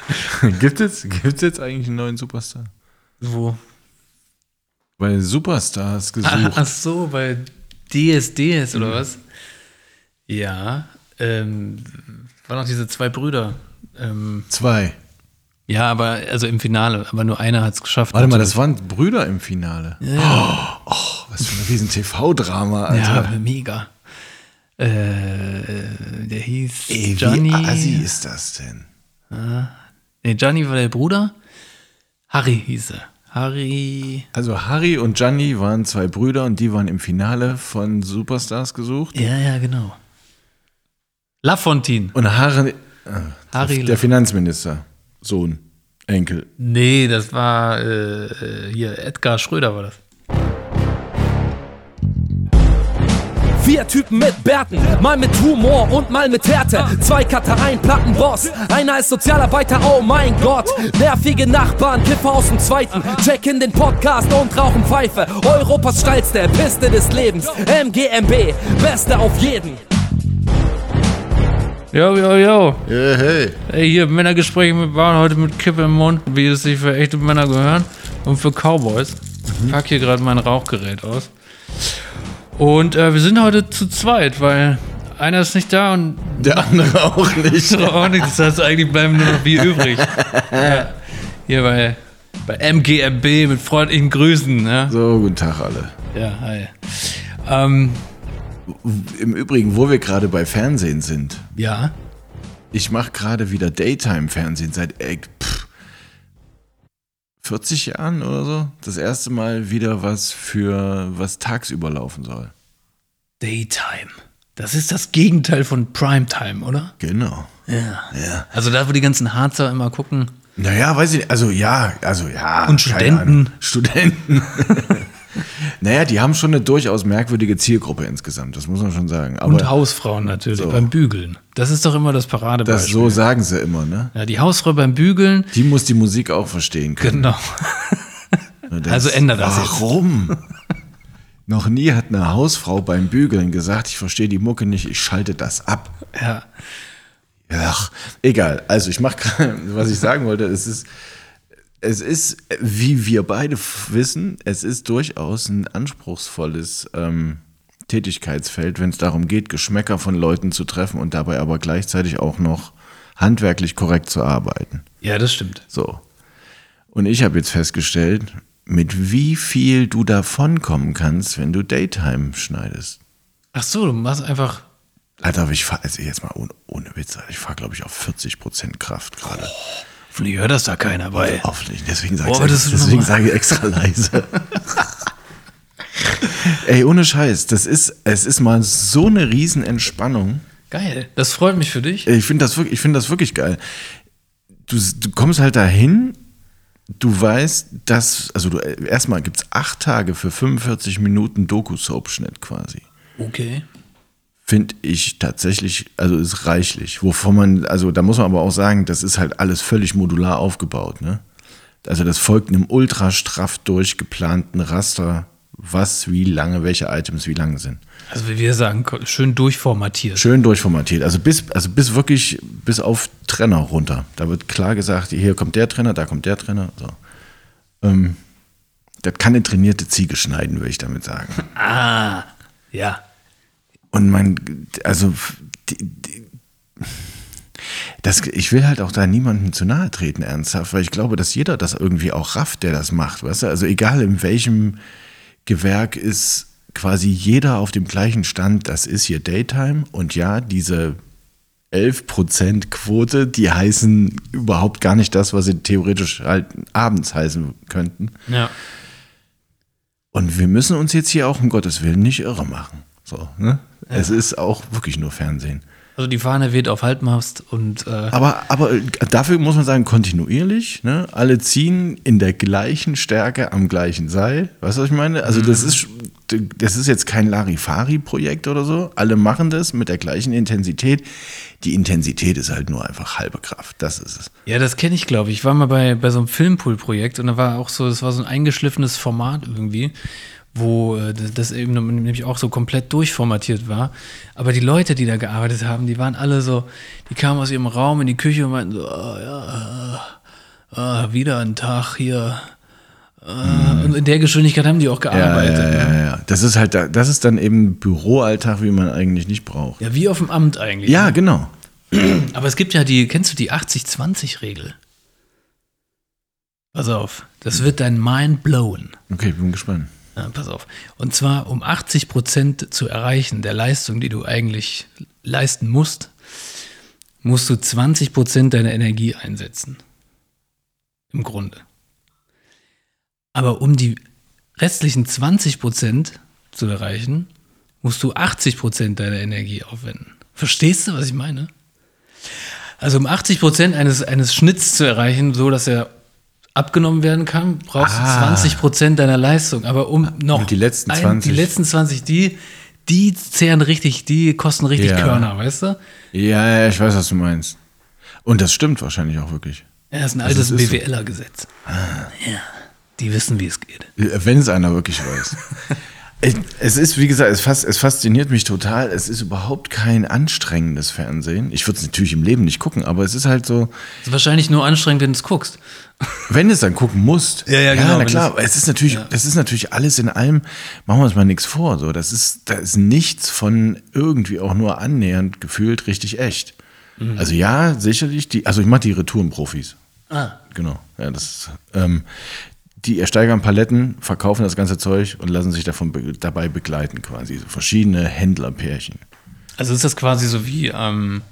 gibt es gibt's jetzt eigentlich einen neuen Superstar? Wo? Bei Superstars Ah, gesucht. ach so, bei DSDS Mhm. oder was? Ja. Ähm, waren noch diese zwei Brüder. Ähm, Zwei. ja, aber also im Finale, aber nur einer hat es geschafft. Warte mal, das waren Brüder im Finale. Ja, Oh, was für ein riesen TV-drama, Alter. ja mega. Äh, der hieß Ey, Johnny. wie assi ist das denn? Nee, Johnny war der Bruder. Harry hieß er. Harry. Also Harry und Gianni waren zwei Brüder und die waren im Finale von Superstars gesucht. Ja, ja, genau. Lafontaine. Und Harry, äh, Harry der Finanzminister, Sohn, Enkel. Nee, das war äh, äh, hier Edgar Schröder war das. Vier Typen mit Bärten, mal mit Humor und mal mit Härte. Zwei Cutter, ein Plattenboss, einer ist Sozialarbeiter, oh mein Gott. Nervige Nachbarn, Kiffer aus dem Zweiten, checken den Podcast und rauchen Pfeife. Europas steilste Piste des Lebens, MGMB, Beste auf jeden. Jo, jo, jo. Yeah, hey. Ey, hier Männergespräche mit Bauern heute mit Kippe im Mund, wie es sich für echte Männer gehören und für Cowboys. Ich pack hier gerade mein Rauchgerät aus. Und äh, wir sind heute zu zweit, weil einer ist nicht da und Der andere auch nicht. andere auch nicht. Das heißt, eigentlich bleiben nur noch wir übrig. ja. Hier bei, bei MGMB mit freundlichen Grüßen. Ja, So, guten Tag alle. ja hi. Ähm, Im Übrigen, wo wir gerade bei Fernsehen sind, ja. ich mache gerade wieder Daytime-Fernsehen seit äh, pff, 40 Jahren oder so. Das erste Mal wieder was für was tagsüber laufen soll. Daytime. Das ist das Gegenteil von Primetime, oder? Genau. Ja. Ja. Also da, wo die ganzen Harzer immer gucken. Naja, weiß ich nicht. Also ja, also ja. Und Studenten. Studenten. naja, die haben schon eine durchaus merkwürdige Zielgruppe insgesamt, das muss man schon sagen. Aber Und Hausfrauen natürlich So. beim Bügeln. Das ist doch immer das Paradebeispiel. das so sagen sie immer, ne? ja, die Hausfrau beim Bügeln, Die muss die Musik auch verstehen können. genau. Denkst, Also änder das jetzt. Warum? Noch nie hat eine Hausfrau beim Bügeln gesagt, ich verstehe die Mucke nicht, ich schalte das ab. Ja. Ach, egal. Also ich mache gerade, was ich sagen wollte, es ist, es ist, wie wir beide wissen, es ist durchaus ein anspruchsvolles ähm, Tätigkeitsfeld, wenn es darum geht, Geschmäcker von Leuten zu treffen und dabei aber gleichzeitig auch noch handwerklich korrekt zu arbeiten. Ja, das stimmt. So. Und ich habe jetzt festgestellt, mit wie viel du davonkommen kannst, wenn du Daytime schneidest. Ach so, du machst einfach. Alter, aber ich fahre, also jetzt mal ohne, ohne Witz, ich fahre, glaube ich, auf 40% Kraft gerade. Hoffentlich hört das da keiner bei. Hoffentlich, deswegen sage Boah, ich, extra leise. Ey, ohne Scheiß, das ist, es ist mal so eine Riesenentspannung. Geil. Das freut mich für dich. Ich finde das, wirklich- ich finde das wirklich geil. Du, du kommst halt dahin, du weißt, dass, also du, erstmal gibt es acht Tage für 45 Minuten Doku-Soap-Schnitt quasi. Okay. Finde ich tatsächlich, also ist reichlich. Wovon man, also da muss man aber auch sagen, das ist halt alles völlig modular aufgebaut, ne? Also das folgt einem ultra straff durchgeplanten Raster, was, wie lange, welche Items wie lange sind. Also wie wir sagen, schön durchformatiert. Schön durchformatiert. Also bis, also bis wirklich, bis auf Trenner runter. Da wird klar gesagt, hier kommt der Trenner, da kommt der Trenner. So. Ähm, das kann eine trainierte Ziege schneiden, würde ich damit sagen. Ah. Ja. Und mein, also, die, die, das, ich will halt auch da niemandem zu nahe treten, ernsthaft, weil ich glaube, dass jeder das irgendwie auch rafft, der das macht, weißt du? Also egal in welchem Gewerk ist quasi jeder auf dem gleichen Stand, das ist hier Daytime und ja, diese 11% Quote, die heißen überhaupt gar nicht das, was sie theoretisch halt abends heißen könnten. Ja. Und wir müssen uns jetzt hier auch um Gottes Willen nicht irre machen. So, ne? Es ist auch wirklich nur Fernsehen. Also die Fahne weht auf Halbmast und äh, Aber, aber dafür muss man sagen, kontinuierlich. Ne? Alle ziehen in der gleichen Stärke am gleichen Seil. Weißt du, was ich meine? Also, das ist, das ist jetzt kein Larifari-Projekt oder so. Alle machen das mit der gleichen Intensität. Die Intensität ist halt nur einfach halbe Kraft. Das ist es. Ja, das kenne ich, glaube ich. Ich war mal bei, bei so einem Filmpool-Projekt und da war auch so, das war so ein eingeschliffenes Format irgendwie, wo äh, das- eben nämlich auch so komplett durchformatiert war. Aber die Leute, die da gearbeitet haben, die waren alle so, die kamen aus ihrem Raum in die Küche und meinten so, oh, ja, ah, wieder ein Tag hier. Ah, Und in der Geschwindigkeit haben die auch Ja, gearbeitet. ja, ne? ja, ja. Das ist halt, da- das ist dann eben Büroalltag, wie man eigentlich nicht braucht. Ja, wie auf dem Amt eigentlich. Ja, genau. Aber es gibt ja die, kennst du die 80-20-Regel? Pass auf, das wird dein Mind blowen. Okay, bin gespannt. Ja, pass auf. Und zwar, um 80 Prozent zu erreichen der Leistung, die du eigentlich leisten musst, musst du 20 Prozent deiner Energie einsetzen. Im Grunde. Aber um die restlichen 20 Prozent zu erreichen, musst du 80 Prozent deiner Energie aufwenden. Verstehst du, was ich meine? Also um 80 Prozent eines, eines Schnitts zu erreichen, so dass er abgenommen werden kann, brauchst Ah. du 20 Prozent deiner Leistung. Aber um noch Und die letzten ein- 20? die letzten 20, die, die zehren richtig, die kosten richtig Ja. Körner, weißt du? Ja, ja, ich weiß, was du meinst. Und das stimmt wahrscheinlich auch wirklich. Ja, das ist ein Also altes es ist so. BWLer-Gesetz. Ja, die wissen, wie es geht. Wenn es einer wirklich weiß. Es- Es ist, wie gesagt, es, fas es fasziniert mich total. Es ist überhaupt kein anstrengendes Fernsehen. Ich würde es natürlich im Leben nicht gucken, aber es ist halt so, Das ist wahrscheinlich nur anstrengend, wenn du es guckst. Wenn du es dann gucken musst. Ja, ja, genau, na wenn klar, es- aber es ist natürlich, das ist natürlich alles in allem, machen wir uns mal nichts vor. So, das ist, da ist nichts von irgendwie auch nur annähernd gefühlt richtig echt. Mhm. Also ja, sicherlich, die, also ich mache die Retourenprofis. Ah. Genau. Ja, das, ähm, die ersteigern Paletten, verkaufen das ganze Zeug und lassen sich davon be dabei begleiten, quasi. So verschiedene Händlerpärchen. Also ist das quasi so wie, ähm,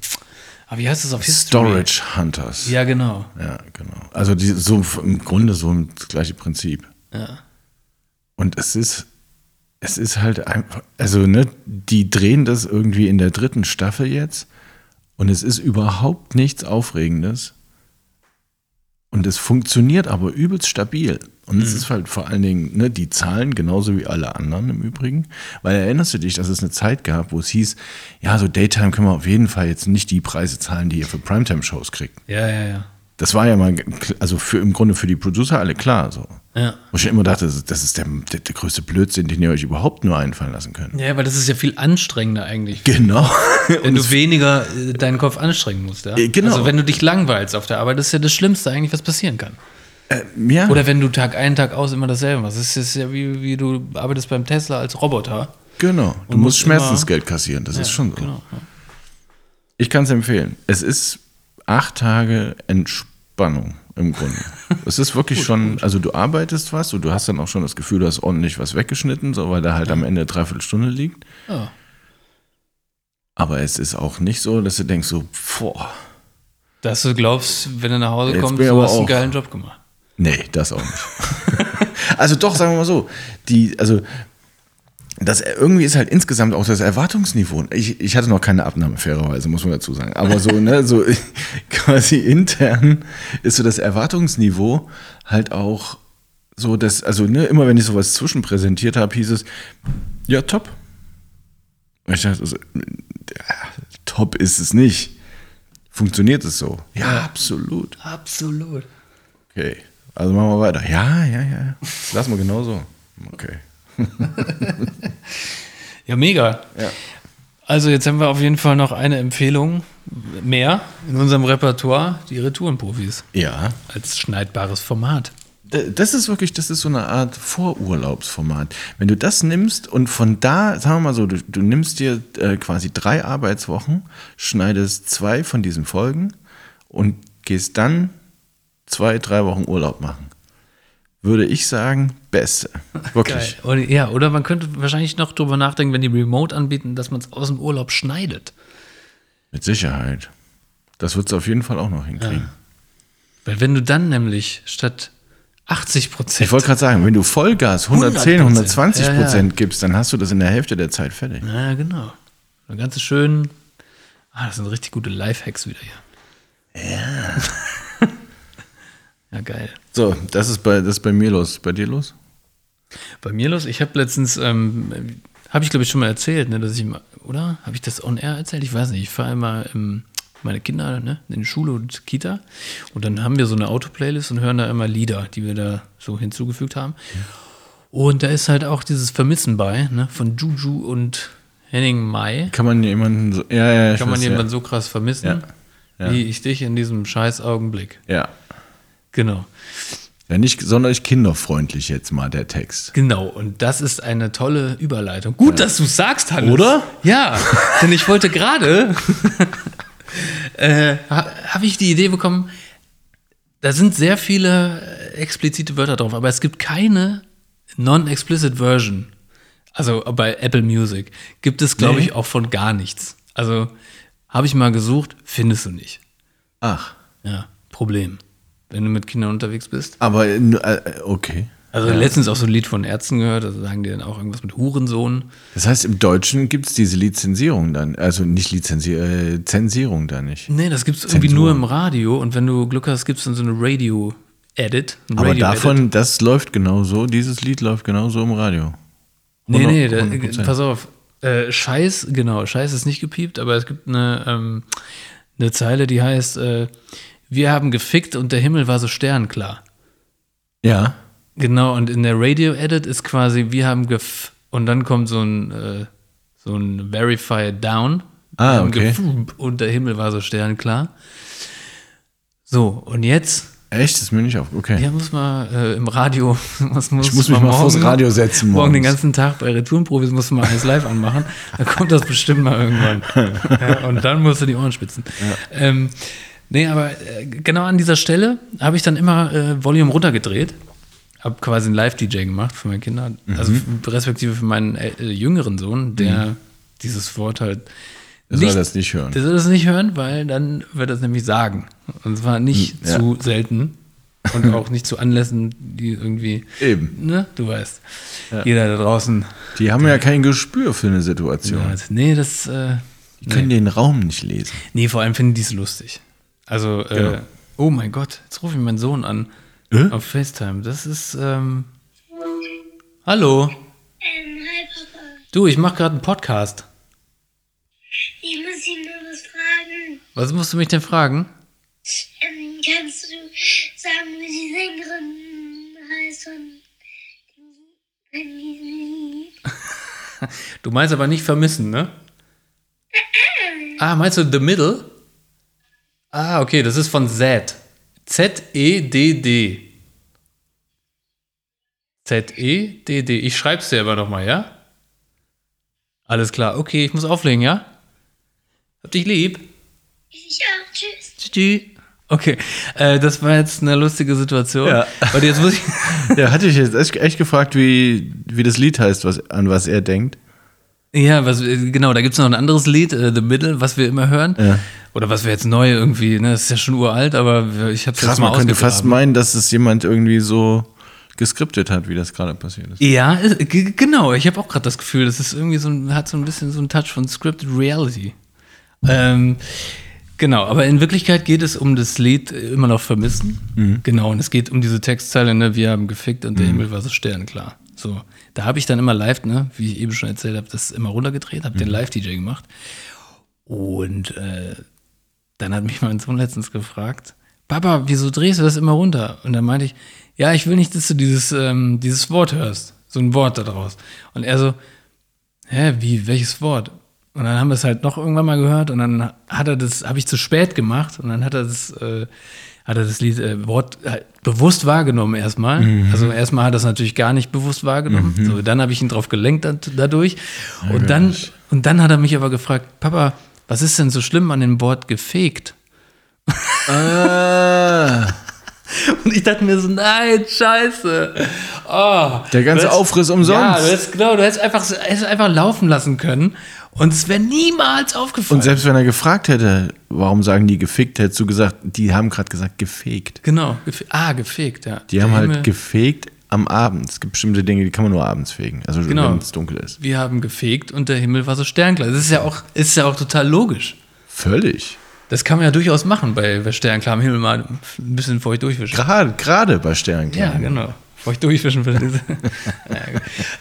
ah, wie heißt das auf History? Storage Hunters. Ja, genau. Ja, genau. Also die, so im Grunde so das gleiche Prinzip. Ja. Und es ist, es ist halt einfach, also ne, die drehen das irgendwie in der dritten Staffel jetzt und es ist überhaupt nichts Aufregendes. Und es funktioniert aber übelst stabil. Und es ist halt vor allen Dingen, ne, die Zahlen genauso wie alle anderen im Übrigen. Weil erinnerst du dich, dass es eine Zeit gab, wo es hieß, ja, so Daytime können wir auf jeden Fall jetzt nicht die Preise zahlen, die ihr für Primetime-Shows kriegt. Ja, ja, ja. Das war ja mal, also für, im Grunde für die Producer alle klar, so. Ja. Wo ich immer dachte, das ist- das ist der, der, der größte Blödsinn, den ihr euch überhaupt nur einfallen lassen könnt. Ja, weil das ist ja viel anstrengender eigentlich. Genau. Wenn du weniger äh, deinen Kopf anstrengen musst, ja? Äh, genau. Also wenn du dich langweilst auf der Arbeit, das ist ja das Schlimmste eigentlich, was passieren kann. Ja. Oder wenn du Tag ein, Tag aus immer dasselbe machst. Das ist ja wie, wie du arbeitest beim Tesla als Roboter. genau. Du musst musst Schmerzensgeld kassieren, das ist schon so. Genau. ja. Ich kann es empfehlen. Es ist acht Tage Entspannung im Grunde. es ist wirklich schon, also du arbeitest was und du hast dann auch schon das Gefühl, du hast ordentlich was weggeschnitten, so weil da halt am Ende eine Dreiviertelstunde liegt. Ja. Aber es ist auch nicht so, dass du denkst so, boah, Dass du glaubst, wenn du nach Hause Jetzt kommst, du hast einen geilen Job gemacht. Nee, das auch nicht. also doch, sagen wir mal so, die, also das irgendwie ist halt insgesamt auch das Erwartungsniveau. Ich, ich hatte noch keine Abnahme, fairerweise, muss man dazu sagen. Aber so, ne, so quasi intern ist so das Erwartungsniveau halt auch so, dass, also ne, immer wenn ich sowas zwischenpräsentiert habe, hieß es, ja, top. Ich dachte, also, ja, top ist es nicht. Funktioniert es so? Ja, absolut. Absolut. Okay, also machen wir weiter. Ja, ja, ja. Das lassen wir genauso. Okay. Ja, mega. Ja. Also jetzt haben wir auf jeden Fall noch eine Empfehlung mehr in unserem Repertoire, die Retourenprofis Ja. als schneidbares Format. Das ist wirklich, das ist so eine Art Vorurlaubsformat. Wenn du das nimmst und von da, sagen wir mal so, du, du nimmst dir äh, quasi drei Arbeitswochen, schneidest zwei von diesen Folgen und gehst dann zwei, drei Wochen Urlaub machen. Würde ich sagen, beste. Wirklich. Oder, ja, oder man könnte wahrscheinlich noch drüber nachdenken, wenn die Remote anbieten, dass man es aus dem Urlaub schneidet. Mit Sicherheit. Das wird es auf jeden Fall auch noch hinkriegen. Weil wenn du dann nämlich statt 80 Prozent. Ich wollte gerade sagen, wenn du Vollgas 110, 100%, 120 ja, ja. Prozent gibst, dann hast du das in der Hälfte der Zeit fertig. Ja, genau. Ganz schön. Ah, das sind richtig gute Lifehacks wieder hier. Ja. Ja, geil. So, das ist bei, das ist bei mir los. Bei dir los? Bei mir los, ich habe letztens, ähm, habe ich glaube ich schon mal erzählt, ne, dass ich mal, oder? Habe ich das on air erzählt? Ich weiß nicht. Ich fahre immer ähm, meine Kinder ne, in die Schule und Kita und dann haben wir so eine Autoplaylist und hören da immer Lieder, die wir da so hinzugefügt haben. Und da ist halt auch dieses Vermissen bei, ne, von Juju und Henning Mai. Kann man jemanden so. Ja, ja, Kann man weiß, jemanden so krass vermissen, Ja. Ja. wie ich dich in diesem scheiß Augenblick. Ja. Genau. Ja, nicht sonderlich kinderfreundlich jetzt mal der Text. Genau, und das ist eine tolle Überleitung. Gut, dass du sagst, Hannes. Oder? Ja, denn ich wollte gerade, äh, ha, habe ich die Idee bekommen, da sind sehr viele äh, explizite Wörter drauf, aber es gibt keine non-explicit Version. Also bei Apple Music gibt es, glaube Nee. ich, auch von gar nichts. Also habe ich mal gesucht, findest du nicht. Ach, Ja, Problem. Wenn du mit Kindern unterwegs bist. aber äh, okay. Also letztens auch so ein Lied von Ärzten gehört, also sagen die dann auch irgendwas mit Hurensohn. Das heißt, im Deutschen gibt es diese Lizenzierung dann, also nicht Lizenzierung, äh, Zensierung da nicht. Nee, das gibt's irgendwie Zensur. nur im Radio und wenn du Glück hast, gibt's dann so eine Radio-Edit. ein Aber Radio-Edit. davon, das läuft genauso, dieses Lied läuft genauso im Radio. Nee, nee, 100%. da, pass auf. Äh, Scheiß, genau, Scheiß ist nicht gepiept, aber es gibt eine, ähm, eine Zeile, die heißt, äh, wir haben gefickt und der Himmel war so sternklar. Ja. Genau, und in der Radio-Edit ist quasi, wir haben gef und dann kommt so ein, äh, so ein Verify Down. Ah, okay. Und der Himmel war so sternklar. So, und jetzt, Echt? Das ist mir nicht auf. Okay. ja, muss man äh, im Radio, muss, muss ich muss mich mal vors Radio setzen Morgen den morgens. ganzen Tag bei Retourenprofis musst du mal eins live anmachen. Dann kommt das bestimmt mal irgendwann. ja, und dann musst du die Ohren spitzen. Ähm, nee, aber äh, genau an dieser Stelle habe ich dann immer äh, Volume runtergedreht. Habe quasi einen Live-DJ gemacht für meine Kinder. Also Mhm. f- respektive für meinen äh, jüngeren Sohn, der dieses Wort halt. Der soll das nicht hören. Der soll das nicht hören, weil dann wird er es nämlich sagen. Und zwar nicht Hm, ja. zu selten und auch nicht zu Anlässen, die irgendwie. Eben. Ne? Du weißt. Jeder da draußen. Die haben ja kein Gespür für eine Situation. Ja, nee, das. Äh, Die können den Raum nicht lesen. nee, vor allem finden die es lustig. Also, äh, Genau. oh mein Gott, jetzt rufe ich meinen Sohn an. Äh? Auf FaceTime. Das ist. Ähm, Hallo. Ähm, hi Papa. Du, ich mache gerade einen Podcast. Ich muss ihn nur was fragen. Was musst du mich denn fragen? Ähm, kannst du sagen, wie die Sängerin heißt von von diesem Lied? Du meinst aber nicht vermissen, ne? Ah, meinst du The Middle? Ah, okay, das ist von Z. Z-E-D-D. Z-E-D-D. Ich schreib's dir aber nochmal, ja? Alles klar. Okay, ich muss auflegen, ja? Hab dich lieb. Ich auch. Tschüss. Tschüss. Okay, äh, das war jetzt eine lustige Situation. Ja. Und jetzt muss ich. Ja, hatte ich jetzt echt, echt gefragt, wie, wie das Lied heißt, was, an was er denkt. Ja, was, äh, genau, da gibt es noch ein anderes Lied, äh, The Middle, was wir immer hören. Ja. Oder was wir jetzt neu irgendwie, ne, das ist ja schon uralt, aber ich habe es jetzt mal man könnte fast meinen, dass es jemand irgendwie so geskriptet hat, wie das gerade passiert ist. Ja, g- genau, ich habe auch gerade das Gefühl, das ist irgendwie so ein, hat so ein bisschen so einen Touch von Scripted Reality. Ähm, genau, aber in Wirklichkeit geht es um das Lied äh, immer noch vermissen. Mhm. Genau, und es geht um diese Textzeile, ne, wir haben gefickt und der Himmel war so sternklar. So, da habe ich dann immer live, ne, wie ich eben schon erzählt habe, das immer runtergedreht, habe den Mhm. Live-DJ gemacht. Und äh, dann hat mich mein Sohn letztens gefragt, Papa, wieso drehst du das immer runter? Und dann meinte ich, ja, ich will nicht, dass du dieses, ähm, dieses Wort hörst. So ein Wort da draus. Und er so, hä, wie, welches Wort? Und dann haben wir es halt noch irgendwann mal gehört und dann hat er das, habe ich zu spät gemacht und dann hat er das, äh, hat er das Lied, äh, Wort halt bewusst wahrgenommen erstmal. Also erstmal hat er es natürlich gar nicht bewusst wahrgenommen. So, dann habe ich ihn drauf gelenkt dad- dadurch. Und dann, und dann hat er mich aber gefragt, Papa, was ist denn so schlimm an dem Wort gefegt? Ah, Und ich dachte mir so, nein, scheiße. Oh, der ganze hättest- Aufriss umsonst. Ja, du hättest, genau, du hättest einfach, hättest einfach laufen lassen können und es wäre niemals aufgefallen. Und selbst wenn er gefragt hätte, warum sagen die gefickt, hättest du gesagt, die haben gerade gesagt gefegt. genau, gefe ah, gefegt, ja. Die Der haben Himmel- halt gefegt am Abend. Es gibt bestimmte Dinge, die kann man nur abends fegen. Also Genau. wenn es dunkel ist. Wir haben gefegt und der Himmel war so sternklar. Das ist ja auch, ist ja auch total logisch. Völlig. Das kann man ja durchaus machen bei, sternklarem Himmel mal ein bisschen feucht durchwischen. Gerade, gerade bei Sternenklar. Ja, genau. Feucht durchwischen. ja,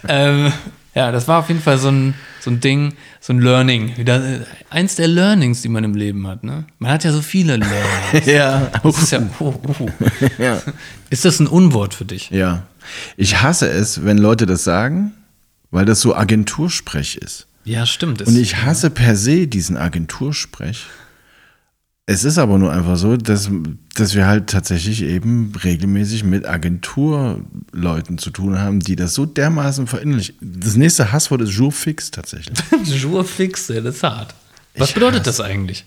ähm, ja, das war auf jeden Fall so ein, so ein Ding, so ein Learning. Wieder, eins der Learnings, die man im Leben hat. Ne? Man hat ja so viele Learnings. Ja. Das ist, ja, oh, oh. ja. ist das ein Unwort für dich? Ja. Ich hasse es, wenn Leute das sagen, weil das so Agentursprech ist. Ja, stimmt. Und ich hasse per se diesen Agentursprech. Es ist aber nur einfach so, dass, dass wir halt tatsächlich eben regelmäßig mit Agenturleuten zu tun haben, die das so dermaßen verinnerlichen. Das nächste Hasswort ist Jour fix tatsächlich. Jour fixe, das ist hart. Was Ich bedeutet hasse- das eigentlich?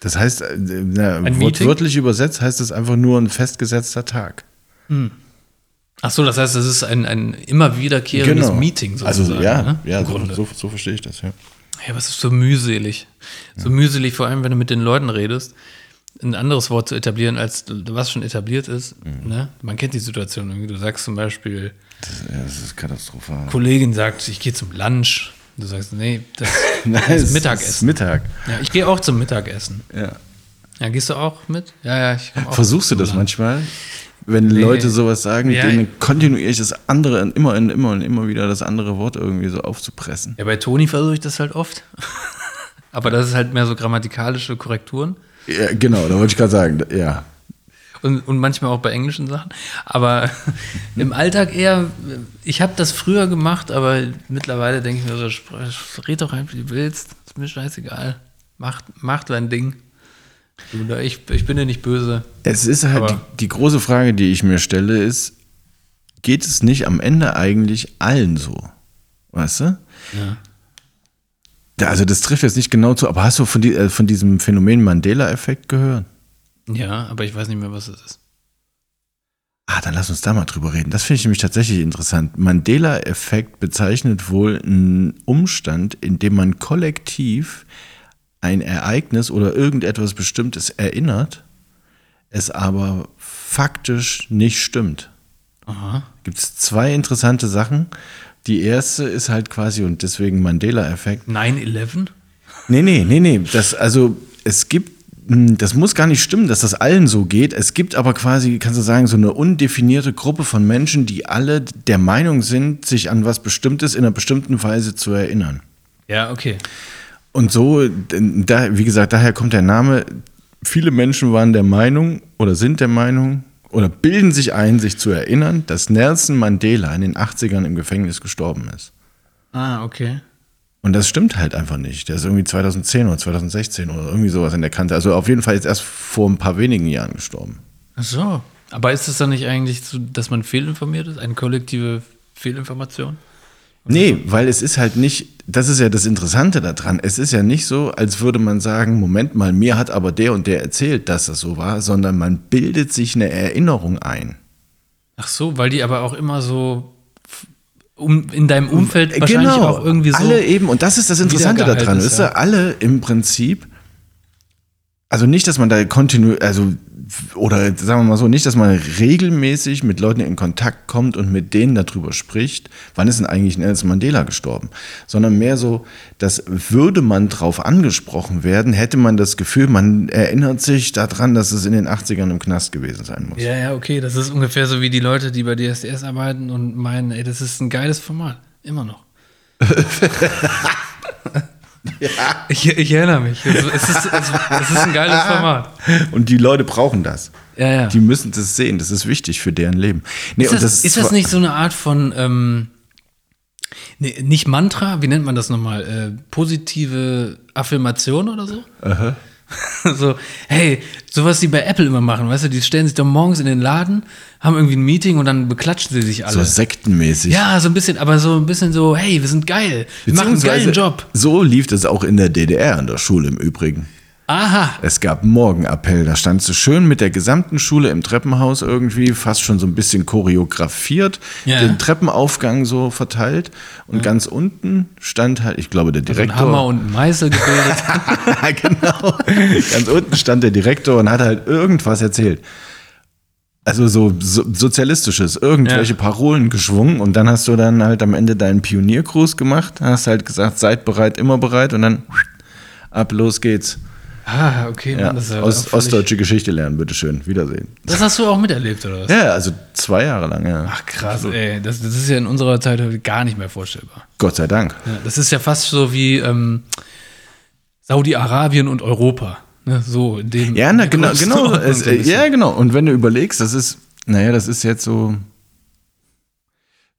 Das heißt, äh, na, Ein wortwörtlich übersetzt heißt es einfach nur ein festgesetzter Tag. Ach so, das heißt, es ist ein, ein immer wiederkehrendes Meeting sozusagen. Also ja, ne? ja so, so, so verstehe ich das, ja. Ja, aber es ist so mühselig. So mühselig, vor allem, wenn du mit den Leuten redest, ein anderes Wort zu etablieren, als was schon etabliert ist. Mhm. Ne? Man kennt die Situation irgendwie. Du sagst zum Beispiel, Das, ja, das ist katastrophal. Kollegin sagt, ich gehe zum Lunch. Du sagst, nee, das, Nein, das ist ist Mittagessen. Mittag. Ja, ich gehe auch zum Mittagessen. Ja. Ja, gehst du auch mit? Ja, ja, ich komm auch Versuchst du das manchmal? Wenn Leute sowas sagen, Ja. denen kontinuierlich das andere und immer und immer und immer wieder das andere Wort irgendwie so aufzupressen. Ja, bei Toni versuche ich das halt oft. Aber das ist halt mehr so grammatikalische Korrekturen. Ja, genau, da wollte ich gerade sagen, ja. Und, und manchmal auch bei englischen Sachen. Aber im Alltag eher, ich habe das früher gemacht, aber mittlerweile denke ich mir so, red doch einfach, wie du willst. Ist mir scheißegal. Mach, mach dein Ding. Ich, ich bin dir nicht böse. Es ist halt die, die große Frage, die ich mir stelle, ist, geht es nicht am Ende eigentlich allen so? Weißt du? Ja. Also das trifft jetzt nicht genau zu, aber hast du von, die, äh, von diesem Phänomen Mandela-Effekt gehört? ja, aber ich weiß nicht mehr, was es ist. Ah, dann lass uns da mal drüber reden. Das finde ich nämlich tatsächlich interessant. Mandela-Effekt bezeichnet wohl einen Umstand, in dem man kollektiv ein Ereignis oder irgendetwas Bestimmtes erinnert, es aber faktisch nicht stimmt. Gibt es zwei interessante Sachen. Die erste ist halt quasi, und deswegen Mandela-Effekt, 9-11? Nee, nee, nee, nee. Das, also, es gibt, mh, das muss gar nicht stimmen, dass das allen so geht. Es gibt aber quasi, kannst du sagen, so eine undefinierte Gruppe von Menschen, die alle der Meinung sind, sich an was Bestimmtes in einer bestimmten Weise zu erinnern. Ja, okay. Und so, da, wie gesagt, daher kommt der Name. Viele Menschen waren der Meinung oder sind der Meinung oder bilden sich ein, sich zu erinnern, dass Nelson Mandela in den 80ern im Gefängnis gestorben ist. Ah, okay. Und das stimmt halt einfach nicht. Der ist irgendwie 2010 oder 2016 oder irgendwie sowas in der Kante. Also auf jeden Fall jetzt erst vor ein paar wenigen Jahren gestorben. Ach so. Aber ist es dann nicht eigentlich so, dass man fehlinformiert ist? Eine kollektive Fehlinformation? Nee, weil es ist halt nicht, das ist ja das Interessante daran. Es ist ja nicht so, als würde man sagen, Moment mal, mir hat aber der und der erzählt, dass das so war, sondern man bildet sich eine Erinnerung ein. Ach so, weil die aber auch immer so um, in deinem Umfeld wahrscheinlich genau, auch irgendwie so. alle eben, und das ist das Interessante daran, ist, wisst ihr, ja. alle im Prinzip, also nicht, dass man da kontinuierlich, also, oder sagen wir mal so, nicht, dass man regelmäßig mit Leuten in Kontakt kommt und mit denen darüber spricht, wann ist denn eigentlich Nelson Mandela gestorben, sondern mehr so, dass würde man drauf angesprochen werden, hätte man das Gefühl, man erinnert sich daran, dass es in den 80ern im Knast gewesen sein muss. Ja, ja, okay. Das ist ungefähr so wie die Leute, die bei DSDS arbeiten und meinen, ey, das ist ein geiles Format. Immer noch. ja. Ich, ich erinnere mich. Es, es, ist, es, es ist ein geiles Format. Und die Leute brauchen das. Ja, ja. Die müssen das sehen, das ist wichtig für deren Leben. Nee, Ist und das, ist das nicht so eine Art von, ähm, nee, nicht Mantra, wie nennt man das nochmal? Äh, positive Affirmation oder so? so, hey, sowas die bei Apple immer machen, weißt du, die stellen sich doch morgens in den Laden, haben irgendwie ein Meeting und dann beklatschen sie sich alle. so sektenmäßig. ja, so ein bisschen, aber so ein bisschen so, hey, wir sind geil, wir machen einen geilen Job. So lief es auch in der DDR an der Schule im Übrigen. Aha. Es gab Morgenappell, da standst du schön mit der gesamten Schule im Treppenhaus irgendwie, fast schon so ein bisschen choreografiert, Ja. den Treppenaufgang so verteilt und ganz unten stand halt, ich glaube, der So ein Direktor. Hammer und ein Meißel gebildet. genau. Ganz unten stand der Direktor und hat halt irgendwas erzählt. Also so, so sozialistisches, irgendwelche Ja. Parolen geschwungen und dann hast du dann halt am Ende deinen Pioniergruß gemacht, hast halt gesagt, seid bereit, immer bereit und dann ab, los geht's. Ah, okay, Ja, Mann, das ist ja völlig- ostdeutsche Geschichte lernen, bitteschön, Wiedersehen. Das hast du auch miterlebt, oder was? Ja, also zwei Jahre lang, ja. Ach krass, ey, das, das ist ja in unserer Zeit gar nicht mehr vorstellbar. Gott sei Dank. Ja, das ist ja fast so wie ähm, Saudi-Arabien und Europa. Ne, so in dem. Ja, na, genau, genau. Es, äh, ja, genau. Und wenn du überlegst, das ist, naja, das ist jetzt so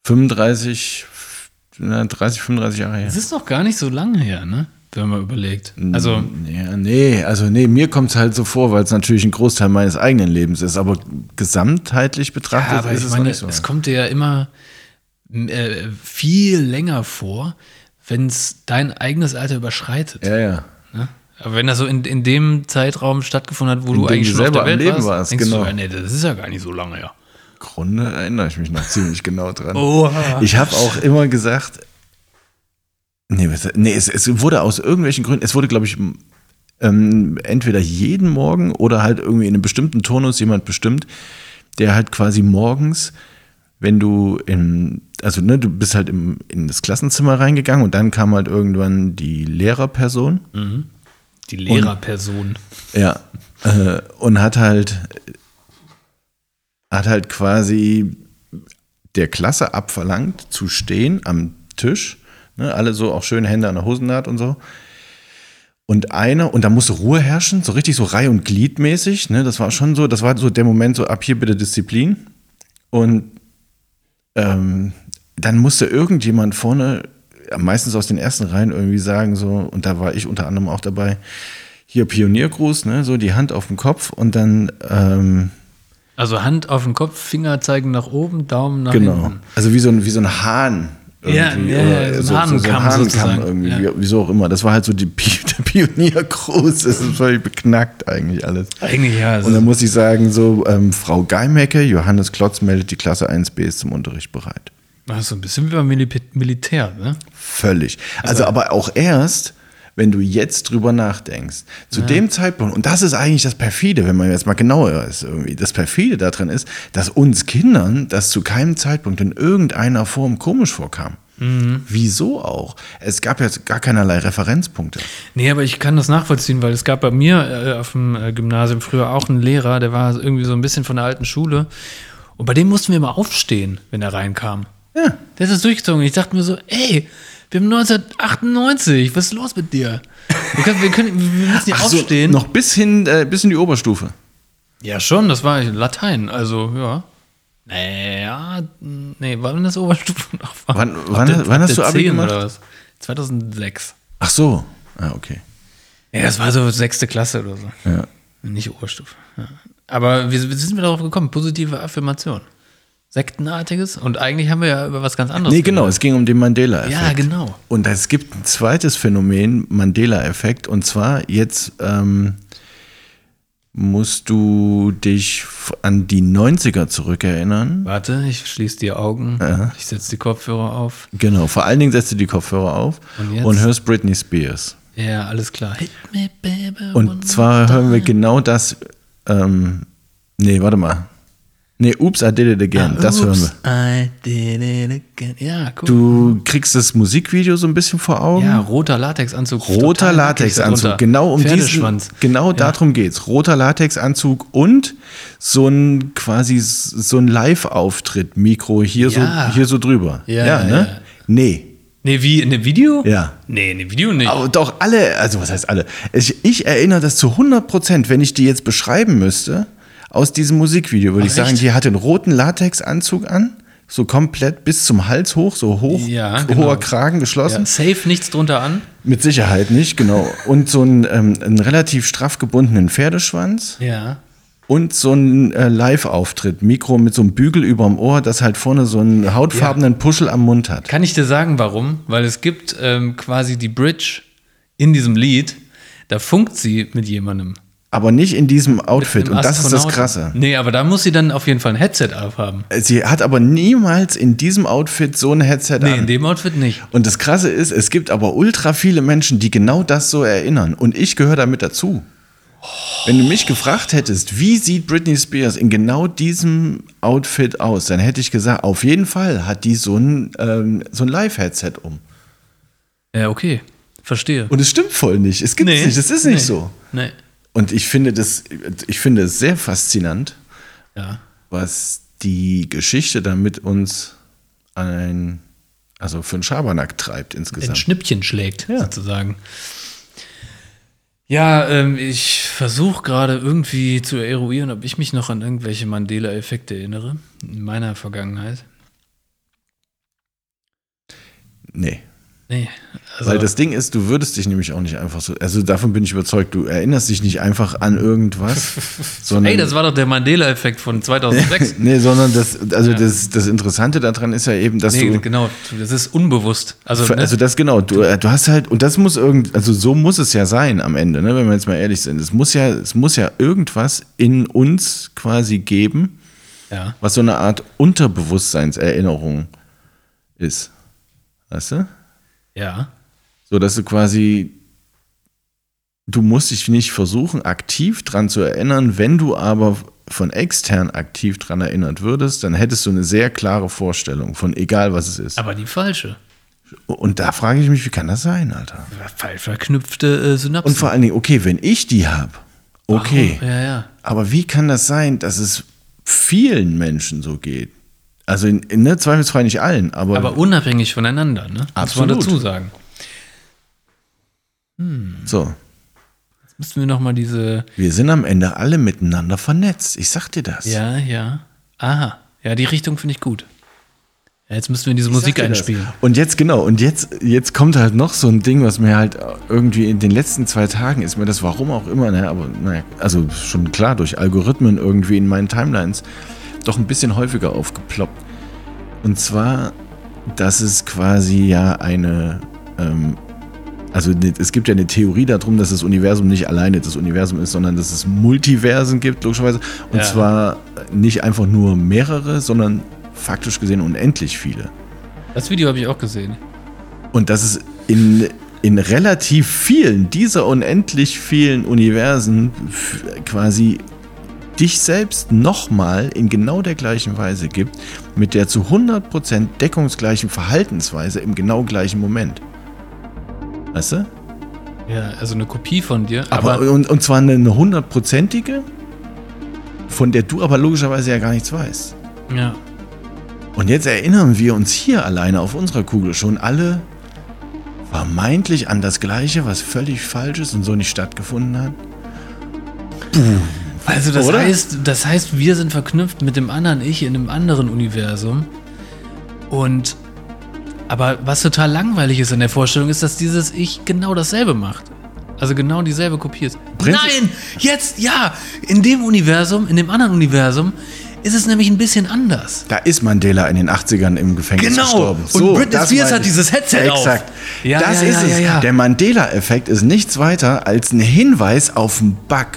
35, na, 30, 35 Jahre her. Das ist noch gar nicht so lange her, ne? Wenn man überlegt. Also, Ja, nee, also nee, mir kommt es halt so vor, weil es natürlich ein Großteil meines eigenen Lebens ist, aber gesamtheitlich betrachtet ja, aber ist ich es meine, so. es kommt dir ja immer äh, viel länger vor, wenn es dein eigenes Alter überschreitet. ja, ja. Ne? Aber wenn das so in, in dem Zeitraum stattgefunden hat, wo In du eigentlich schon auf selber der am Welt Leben warst, warst, denkst genau. du, ja, nee, das ist ja gar nicht so lange her. Grunde erinnere ich mich noch ziemlich genau dran. Oha. Ich habe auch immer gesagt, nee, nee es, es wurde aus irgendwelchen Gründen, es wurde, glaube ich, ähm, entweder jeden Morgen oder halt irgendwie in einem bestimmten Turnus jemand bestimmt, der halt quasi morgens, wenn du in, also ne, du bist halt im, in das Klassenzimmer reingegangen und dann kam halt irgendwann die Lehrerperson. Die Lehrerperson. Ja. Äh, und hat halt, hat halt quasi der Klasse abverlangt, zu stehen am Tisch. Ne, alle so auch schön Hände an der Hosennaht und so. Und einer, und da musste Ruhe herrschen, so richtig so Reih- und Gliedmäßig. Ne, das war schon so, das war so der Moment, so ab hier bitte Disziplin. Und ähm, dann musste irgendjemand vorne, meistens aus den ersten Reihen, irgendwie sagen, so, und da war ich unter anderem auch dabei, hier Pioniergruß, ne, so die Hand auf den Kopf und dann, ähm, Also Hand auf den Kopf, Finger zeigen nach oben, Daumen nach genau, hinten. also wie so ein, wie so ein Hahn. Ja, irgendwie, ja, oder ja, so ein Hahnenkamm irgendwie, ja. wie, wieso auch immer. Das war halt so die, der Pioniergruß, das ist völlig beknackt eigentlich alles. Eigentlich ja. Und dann muss ich sagen, so, ähm, Frau Geimecke, Johannes Klotz meldet die Klasse 1b ist zum Unterricht bereit. das ist so ein bisschen wie beim Mil Militär, ne? Völlig. Also, aber auch erst, wenn du jetzt drüber nachdenkst. Zu dem Zeitpunkt, und das ist eigentlich das Perfide, wenn man jetzt mal genauer ist, irgendwie. Das Perfide daran ist, dass uns Kindern das zu keinem Zeitpunkt in irgendeiner Form komisch vorkam. Wieso auch? Es gab jetzt gar keinerlei Referenzpunkte. Nee, aber ich kann das nachvollziehen, weil es gab bei mir äh, auf dem äh, Gymnasium früher auch einen Lehrer, der war irgendwie so ein bisschen von der alten Schule. Und bei dem mussten wir immer aufstehen, wenn er reinkam. Ja. Der ist durchgezogen. Ich dachte mir so, ey, wir haben 1998, was ist los mit dir? Wir, können, wir, können, wir müssen hier Ach so, aufstehen. noch bis hin, äh, bis in die Oberstufe. Ja, schon, das war Latein, also ja. Naja, nee, wann das Oberstufe noch war? Wann- wann- der- wann hast du Abi 10 gemacht? Oder was? 2006. Ach so. Ah, okay. Ja, das war so sechste Klasse oder so. Ja. Nicht Oberstufe. Ja. Aber wie, wie sind wir darauf gekommen? Positive Affirmation. Sektenartiges? Und eigentlich haben wir ja über was ganz anderes Nee, genau, es ging um den Mandela-Effekt. Ja, genau. Und es gibt ein zweites Phänomen, Mandela-Effekt, und zwar jetzt ähm, musst du dich an die 90er zurückerinnern. Warte, ich schließe die Augen. Ich setze die Kopfhörer auf. Genau, vor allen Dingen setzt du die Kopfhörer auf Und und hörst Britney Spears. Ja, alles klar. Hit me, baby, Und zwar hören wir genau das. Ähm, nee, warte mal. Nee, Oops, I did it again. Ah, das hören wir. oops, I did it again. Ja, cool. Du kriegst das Musikvideo so ein bisschen vor Augen. ja, roter Latexanzug. Roter Latexanzug, genau um diesen, genau darum geht's. Roter Latexanzug und so ein quasi so ein Live-Auftritt, Mikro hier Ja. so hier so drüber. Ja, ne? ja. Nee. Nee, wie, in dem Video? Ja. Nee, in dem Video nicht. Aber doch alle, also was heißt alle? Ich, ich erinnere das zu 100 Prozent, wenn ich die jetzt beschreiben müsste, aus diesem Musikvideo, würde ich sagen, echt? die hatte einen roten Latexanzug an, so komplett bis zum Hals hoch, so hoch, Ja, hoher genau. Kragen geschlossen. ja, safe nichts drunter an. Mit Sicherheit nicht, genau. Und so einen, ähm, einen relativ straff gebundenen Pferdeschwanz Ja. und so einen äh, Live-Auftritt. Mikro mit so einem Bügel überm Ohr, das halt vorne so einen hautfarbenen Puschel am Mund hat. Kann ich dir sagen, warum? Weil es gibt ähm, quasi die Bridge in diesem Lied, da funkt sie mit jemandem. Aber nicht in diesem Outfit. Und das ist das. Krasse. Nee, aber da muss sie dann auf jeden Fall ein Headset aufhaben. Sie hat aber niemals in diesem Outfit so ein Headset Nee, in an. dem Outfit nicht. Und das Krasse ist, es gibt aber ultra viele Menschen, die genau das so erinnern. Und ich gehöre damit dazu. Wenn du mich gefragt hättest, wie sieht Britney Spears in genau diesem Outfit aus, dann hätte ich gesagt, auf jeden Fall hat die so ein, ähm, so ein Live-Headset um. Ja, okay. Verstehe. Und es stimmt voll nicht. Es gibt es nicht. Es ist nicht nee. so. Nee. Und ich finde das, ich finde es sehr faszinant, Ja. was die Geschichte da mit uns ein, also für einen Schabernack treibt ein insgesamt. Schnippchen schlägt, Ja. sozusagen. Ja, ähm, ich versuche gerade irgendwie zu eruieren, ob ich mich noch an irgendwelche Mandela-Effekte erinnere in meiner Vergangenheit. Nee. Nee. Also, Weil das Ding ist, du würdest dich nämlich auch nicht einfach so, also davon bin ich überzeugt, du erinnerst dich nicht einfach an irgendwas, sondern. ey, das war doch der Mandela-Effekt von 2006. nee, sondern das, also das, das Interessante daran ist ja eben, dass nee, du. genau. Das ist unbewusst. Also, ne? Also das genau, du, äh, du hast halt, und das muss irgend, also so muss es ja sein am Ende, ne, wenn wir jetzt mal ehrlich sind. Es muss ja, es muss ja irgendwas in uns quasi geben, ja. was so eine Art Unterbewusstseinserinnerung ist. Weißt du? Ja. So dass du quasi, du musst dich nicht versuchen, aktiv dran zu erinnern, wenn du aber von extern aktiv dran erinnert würdest, dann hättest du eine sehr klare Vorstellung von egal was es ist. Aber die falsche. Und da frage ich mich, wie kann das sein, Alter? Falsch verknüpfte äh, Synapsen. Und vor allen Dingen, okay, wenn ich die habe, okay. Ja, ja. Aber wie kann das sein, dass es vielen Menschen so geht? Also in, in ne, zweifelsfrei nicht allen, aber, Aber unabhängig voneinander, ne? Muss man Absolut. dazu sagen. so. Jetzt müssen wir nochmal diese. Wir sind am Ende alle miteinander vernetzt. Ich sag dir das. Ja, ja. Aha. Ja, die Richtung finde ich gut. Ja, jetzt müssen wir diese Ich Musik dir das. einspielen. Und jetzt, genau, und jetzt, jetzt kommt halt noch so ein Ding, was mir halt irgendwie in den letzten zwei Tagen ist mir das, warum auch immer, ne, aber naja, also schon klar, durch Algorithmen irgendwie in meinen Timelines doch ein bisschen häufiger aufgeploppt. Und zwar, dass es quasi ja eine, ähm, also es gibt ja eine Theorie darum, dass das Universum nicht alleine das Universum ist, sondern dass es Multiversen gibt, logischerweise. Und Ja. zwar nicht einfach nur mehrere, sondern faktisch gesehen unendlich viele. Das Video habe ich auch gesehen. Und dass es in, in relativ vielen dieser unendlich vielen Universen quasi dich selbst nochmal in genau der gleichen Weise gibt, mit der zu 100% deckungsgleichen Verhaltensweise im genau gleichen Moment. Weißt du? Ja, also eine Kopie von dir. Aber, Aber, und, und zwar eine hundertprozentige, von der du aber logischerweise ja gar nichts weißt. ja. Und jetzt erinnern wir uns hier alleine auf unserer Kugel schon alle vermeintlich an das Gleiche, was völlig falsch ist und so nicht stattgefunden hat. Also das Oder? heißt, das heißt, wir sind verknüpft mit dem anderen Ich in einem anderen Universum. Und aber was total langweilig ist in der Vorstellung, ist, dass dieses Ich genau dasselbe macht. Also genau dieselbe Kopie ist. Prinzip- Nein! Jetzt, ja! In dem Universum, in dem anderen Universum, ist es nämlich ein bisschen anders. Da ist Mandela in den 80ern im Gefängnis Genau. gestorben. Und Britney das Spears hat dieses Headset auf. Exakt. Ja, das ja, ist ja, es. Der Mandela-Effekt ist nichts weiter als ein Hinweis auf einen Bug.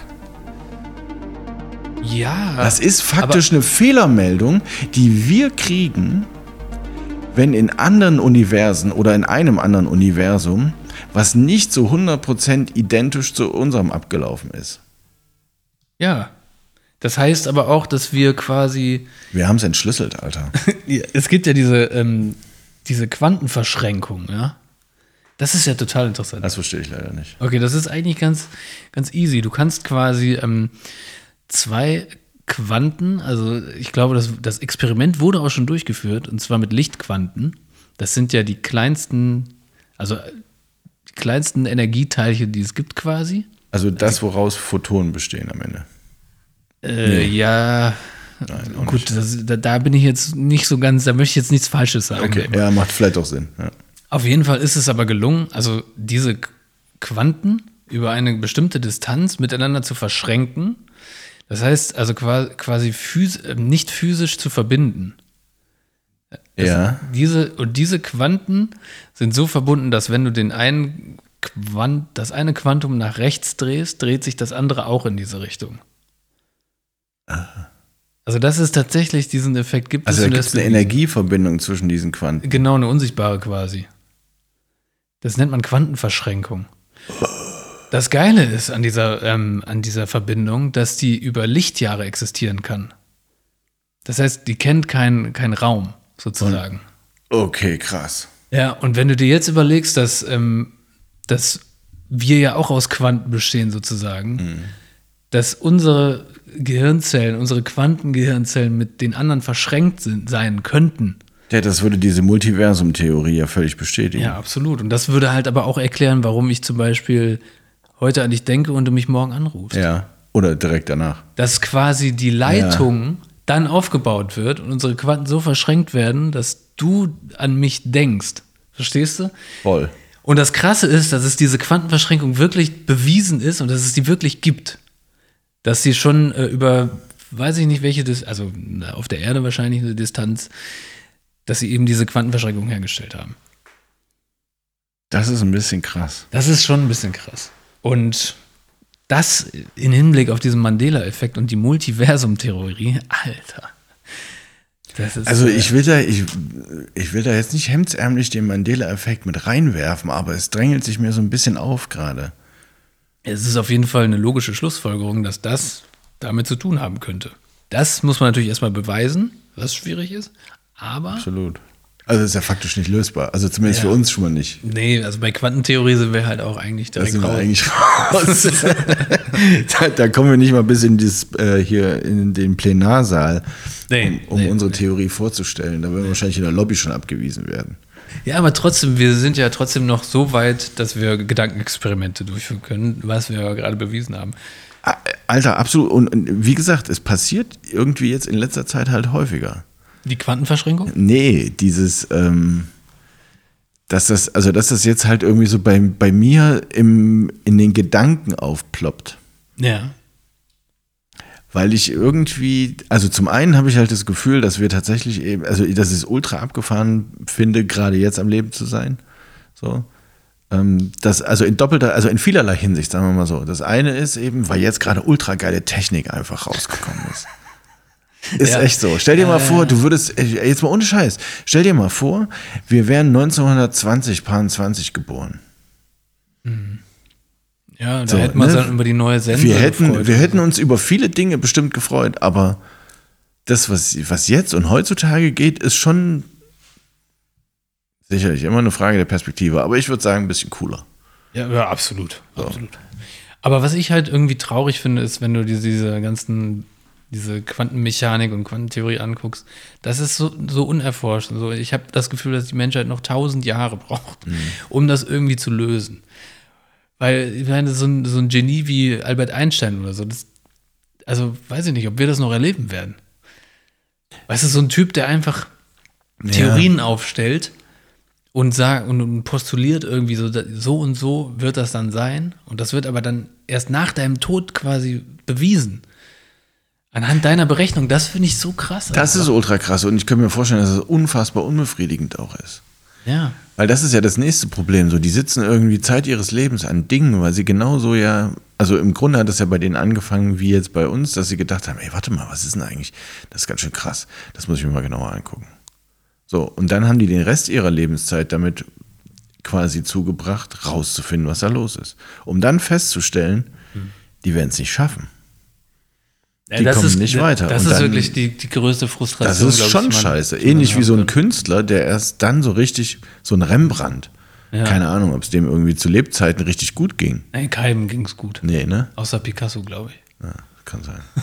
Ja. Das ist faktisch eine Fehlermeldung, die wir kriegen, wenn in anderen Universen oder in einem anderen Universum was nicht so 100% identisch zu unserem abgelaufen ist. Ja. Das heißt aber auch, dass wir quasi. Wir haben es entschlüsselt, Alter. Es gibt ja diese, ähm, diese Quantenverschränkung, ja. Das ist ja total interessant. Das verstehe ich leider nicht. Okay, das ist eigentlich ganz, ganz easy. Du kannst quasi ähm, zwei Quanten, also ich glaube, das, das Experiment wurde auch schon durchgeführt, und zwar mit Lichtquanten. Das sind ja die kleinsten, also die kleinsten Energieteilchen, die es gibt quasi. Also das, woraus Photonen bestehen am Ende. Äh, Ja, Nein, gut, das, da, da bin ich jetzt nicht so ganz, da möchte ich jetzt nichts Falsches sagen. Okay, ja, macht vielleicht auch Sinn. Ja. Auf jeden Fall ist es aber gelungen, also diese Quanten über eine bestimmte Distanz miteinander zu verschränken. Das heißt also qua- quasi phys äh, nicht physisch zu verbinden. ja. Diese, und diese Quanten sind so verbunden, dass wenn du den einen Quant, das eine Quantum nach rechts drehst, dreht sich das andere auch in diese Richtung. Also das ist tatsächlich diesen Effekt gibt Also es da und gibt es eine Energieverbindung zwischen diesen Quanten. Genau, eine unsichtbare quasi. Das nennt man Quantenverschränkung. Das Geile ist an dieser, ähm, an dieser Verbindung, dass die über Lichtjahre existieren kann. Das heißt, die kennt keinen keinen Raum, sozusagen. Okay, krass. Ja, und wenn du dir jetzt überlegst, dass, ähm, dass wir ja auch aus Quanten bestehen, sozusagen, dass unsere Gehirnzellen, unsere Quantengehirnzellen mit den anderen verschränkt sind, sein könnten, Ja, das würde diese Multiversum-Theorie ja völlig bestätigen. Ja, absolut. Und das würde halt aber auch erklären, warum ich zum Beispiel heute an dich denke und du mich morgen anrufst. Ja. Oder direkt danach. Dass quasi die Leitung dann aufgebaut wird und unsere Quanten so verschränkt werden, dass du an mich denkst. Verstehst du? Voll. Und das Krasse ist, dass es diese Quantenverschränkung wirklich bewiesen ist und dass es die wirklich gibt. Dass sie schon äh, über, weiß ich nicht welche, Dis also auf der Erde wahrscheinlich eine Distanz, dass sie eben diese Quantenverschränkung hergestellt haben. Das ist ein bisschen krass. Das ist schon ein bisschen krass. Und das in Hinblick auf diesen Mandela-Effekt und die Multiversum-Theorie, Alter. Das ist, Also äh, ich will da, ich, ich will da jetzt nicht hemdsärmlich den Mandela-Effekt mit reinwerfen, aber es drängelt sich mir so ein bisschen auf gerade. Es ist auf jeden Fall eine logische Schlussfolgerung, dass das damit zu tun haben könnte. Das muss man natürlich erstmal beweisen, was schwierig ist. Aber, Absolut. Also ist ja faktisch nicht lösbar. Also zumindest Ja. für uns schon mal nicht. nee, also bei Quantentheorie sind wir halt auch eigentlich Da direkt sind wir raus. eigentlich raus. da, da kommen wir nicht mal bis in dieses, äh, hier in den Plenarsaal, Nee, um, um nee, unsere Theorie vorzustellen. Da werden wir wahrscheinlich in der Lobby schon abgewiesen werden. Ja, aber trotzdem, wir sind ja trotzdem noch so weit, dass wir Gedankenexperimente durchführen können, was wir ja gerade bewiesen haben. Ah, Alter, absolut. Und, und wie gesagt, es passiert irgendwie jetzt in letzter Zeit halt häufiger. Die Quantenverschränkung? Nee, dieses, ähm, dass das, also dass das jetzt halt irgendwie so bei, bei mir im, in den Gedanken aufploppt. Ja. Weil ich irgendwie, also zum einen habe ich halt das Gefühl, dass wir tatsächlich eben, also dass ich es ultra abgefahren finde, gerade jetzt am Leben zu sein. So. Ähm, das, also in doppelter, also in vielerlei Hinsicht, sagen wir mal so. Das eine ist eben, weil jetzt gerade ultra geile Technik einfach rausgekommen ist. Ist Ja. echt so. Stell dir mal ja, vor, du würdest, jetzt mal ohne Scheiß, stell dir mal vor, wir wären 1920, 20 geboren. Ja, da So, hätten wir uns ne? dann über die neue Sendung Wir hätten, gefreut. wir hätten uns über viele Dinge bestimmt gefreut, aber das, was, was jetzt und heutzutage geht, ist schon sicherlich immer eine Frage der Perspektive, aber ich würde sagen, ein bisschen cooler. Ja, ja absolut. absolut. Aber was ich halt irgendwie traurig finde, ist, wenn du diese, diese ganzen, diese Quantenmechanik und Quantentheorie anguckst, das ist so, so unerforscht. So, ich habe das Gefühl, dass die Menschheit noch tausend Jahre braucht, um das irgendwie zu lösen. Weil, ich meine, so ein, so ein Genie wie Albert Einstein oder so, das, also weiß ich nicht, ob wir das noch erleben werden. Weißt du, so ein Typ, der einfach Theorien aufstellt und sagt und, postuliert irgendwie so, so und so wird das dann sein. Und das wird aber dann erst nach deinem Tod quasi bewiesen. Anhand deiner Berechnung, das finde ich so krass. Das ist einfach. ultra krass und ich kann mir vorstellen, dass es unfassbar unbefriedigend auch ist. Ja. Weil das ist ja das nächste Problem. So, die sitzen irgendwie Zeit ihres Lebens an Dingen, weil sie genauso ja, also im Grunde hat das ja bei denen angefangen, wie jetzt bei uns, dass sie gedacht haben, ey, warte mal, was ist denn eigentlich? Das ist ganz schön krass. Das muss ich mir mal genauer angucken. So, und dann haben die den Rest ihrer Lebenszeit damit quasi zugebracht, rauszufinden, was da los ist. Um dann festzustellen, die werden es nicht schaffen. Die das kommen ist, nicht weiter. Das Und ist dann- wirklich die, die größte Frustration. Das ist ich, schon man- scheiße. Ähnlich wie so ein. Künstler, der erst dann so richtig, so ein Rembrandt. Ja. Keine Ahnung, ob es dem irgendwie zu Lebzeiten richtig gut ging. Nee, keinem ging es gut. Nee, ne? Außer Picasso, glaube ich. Ja, kann sein.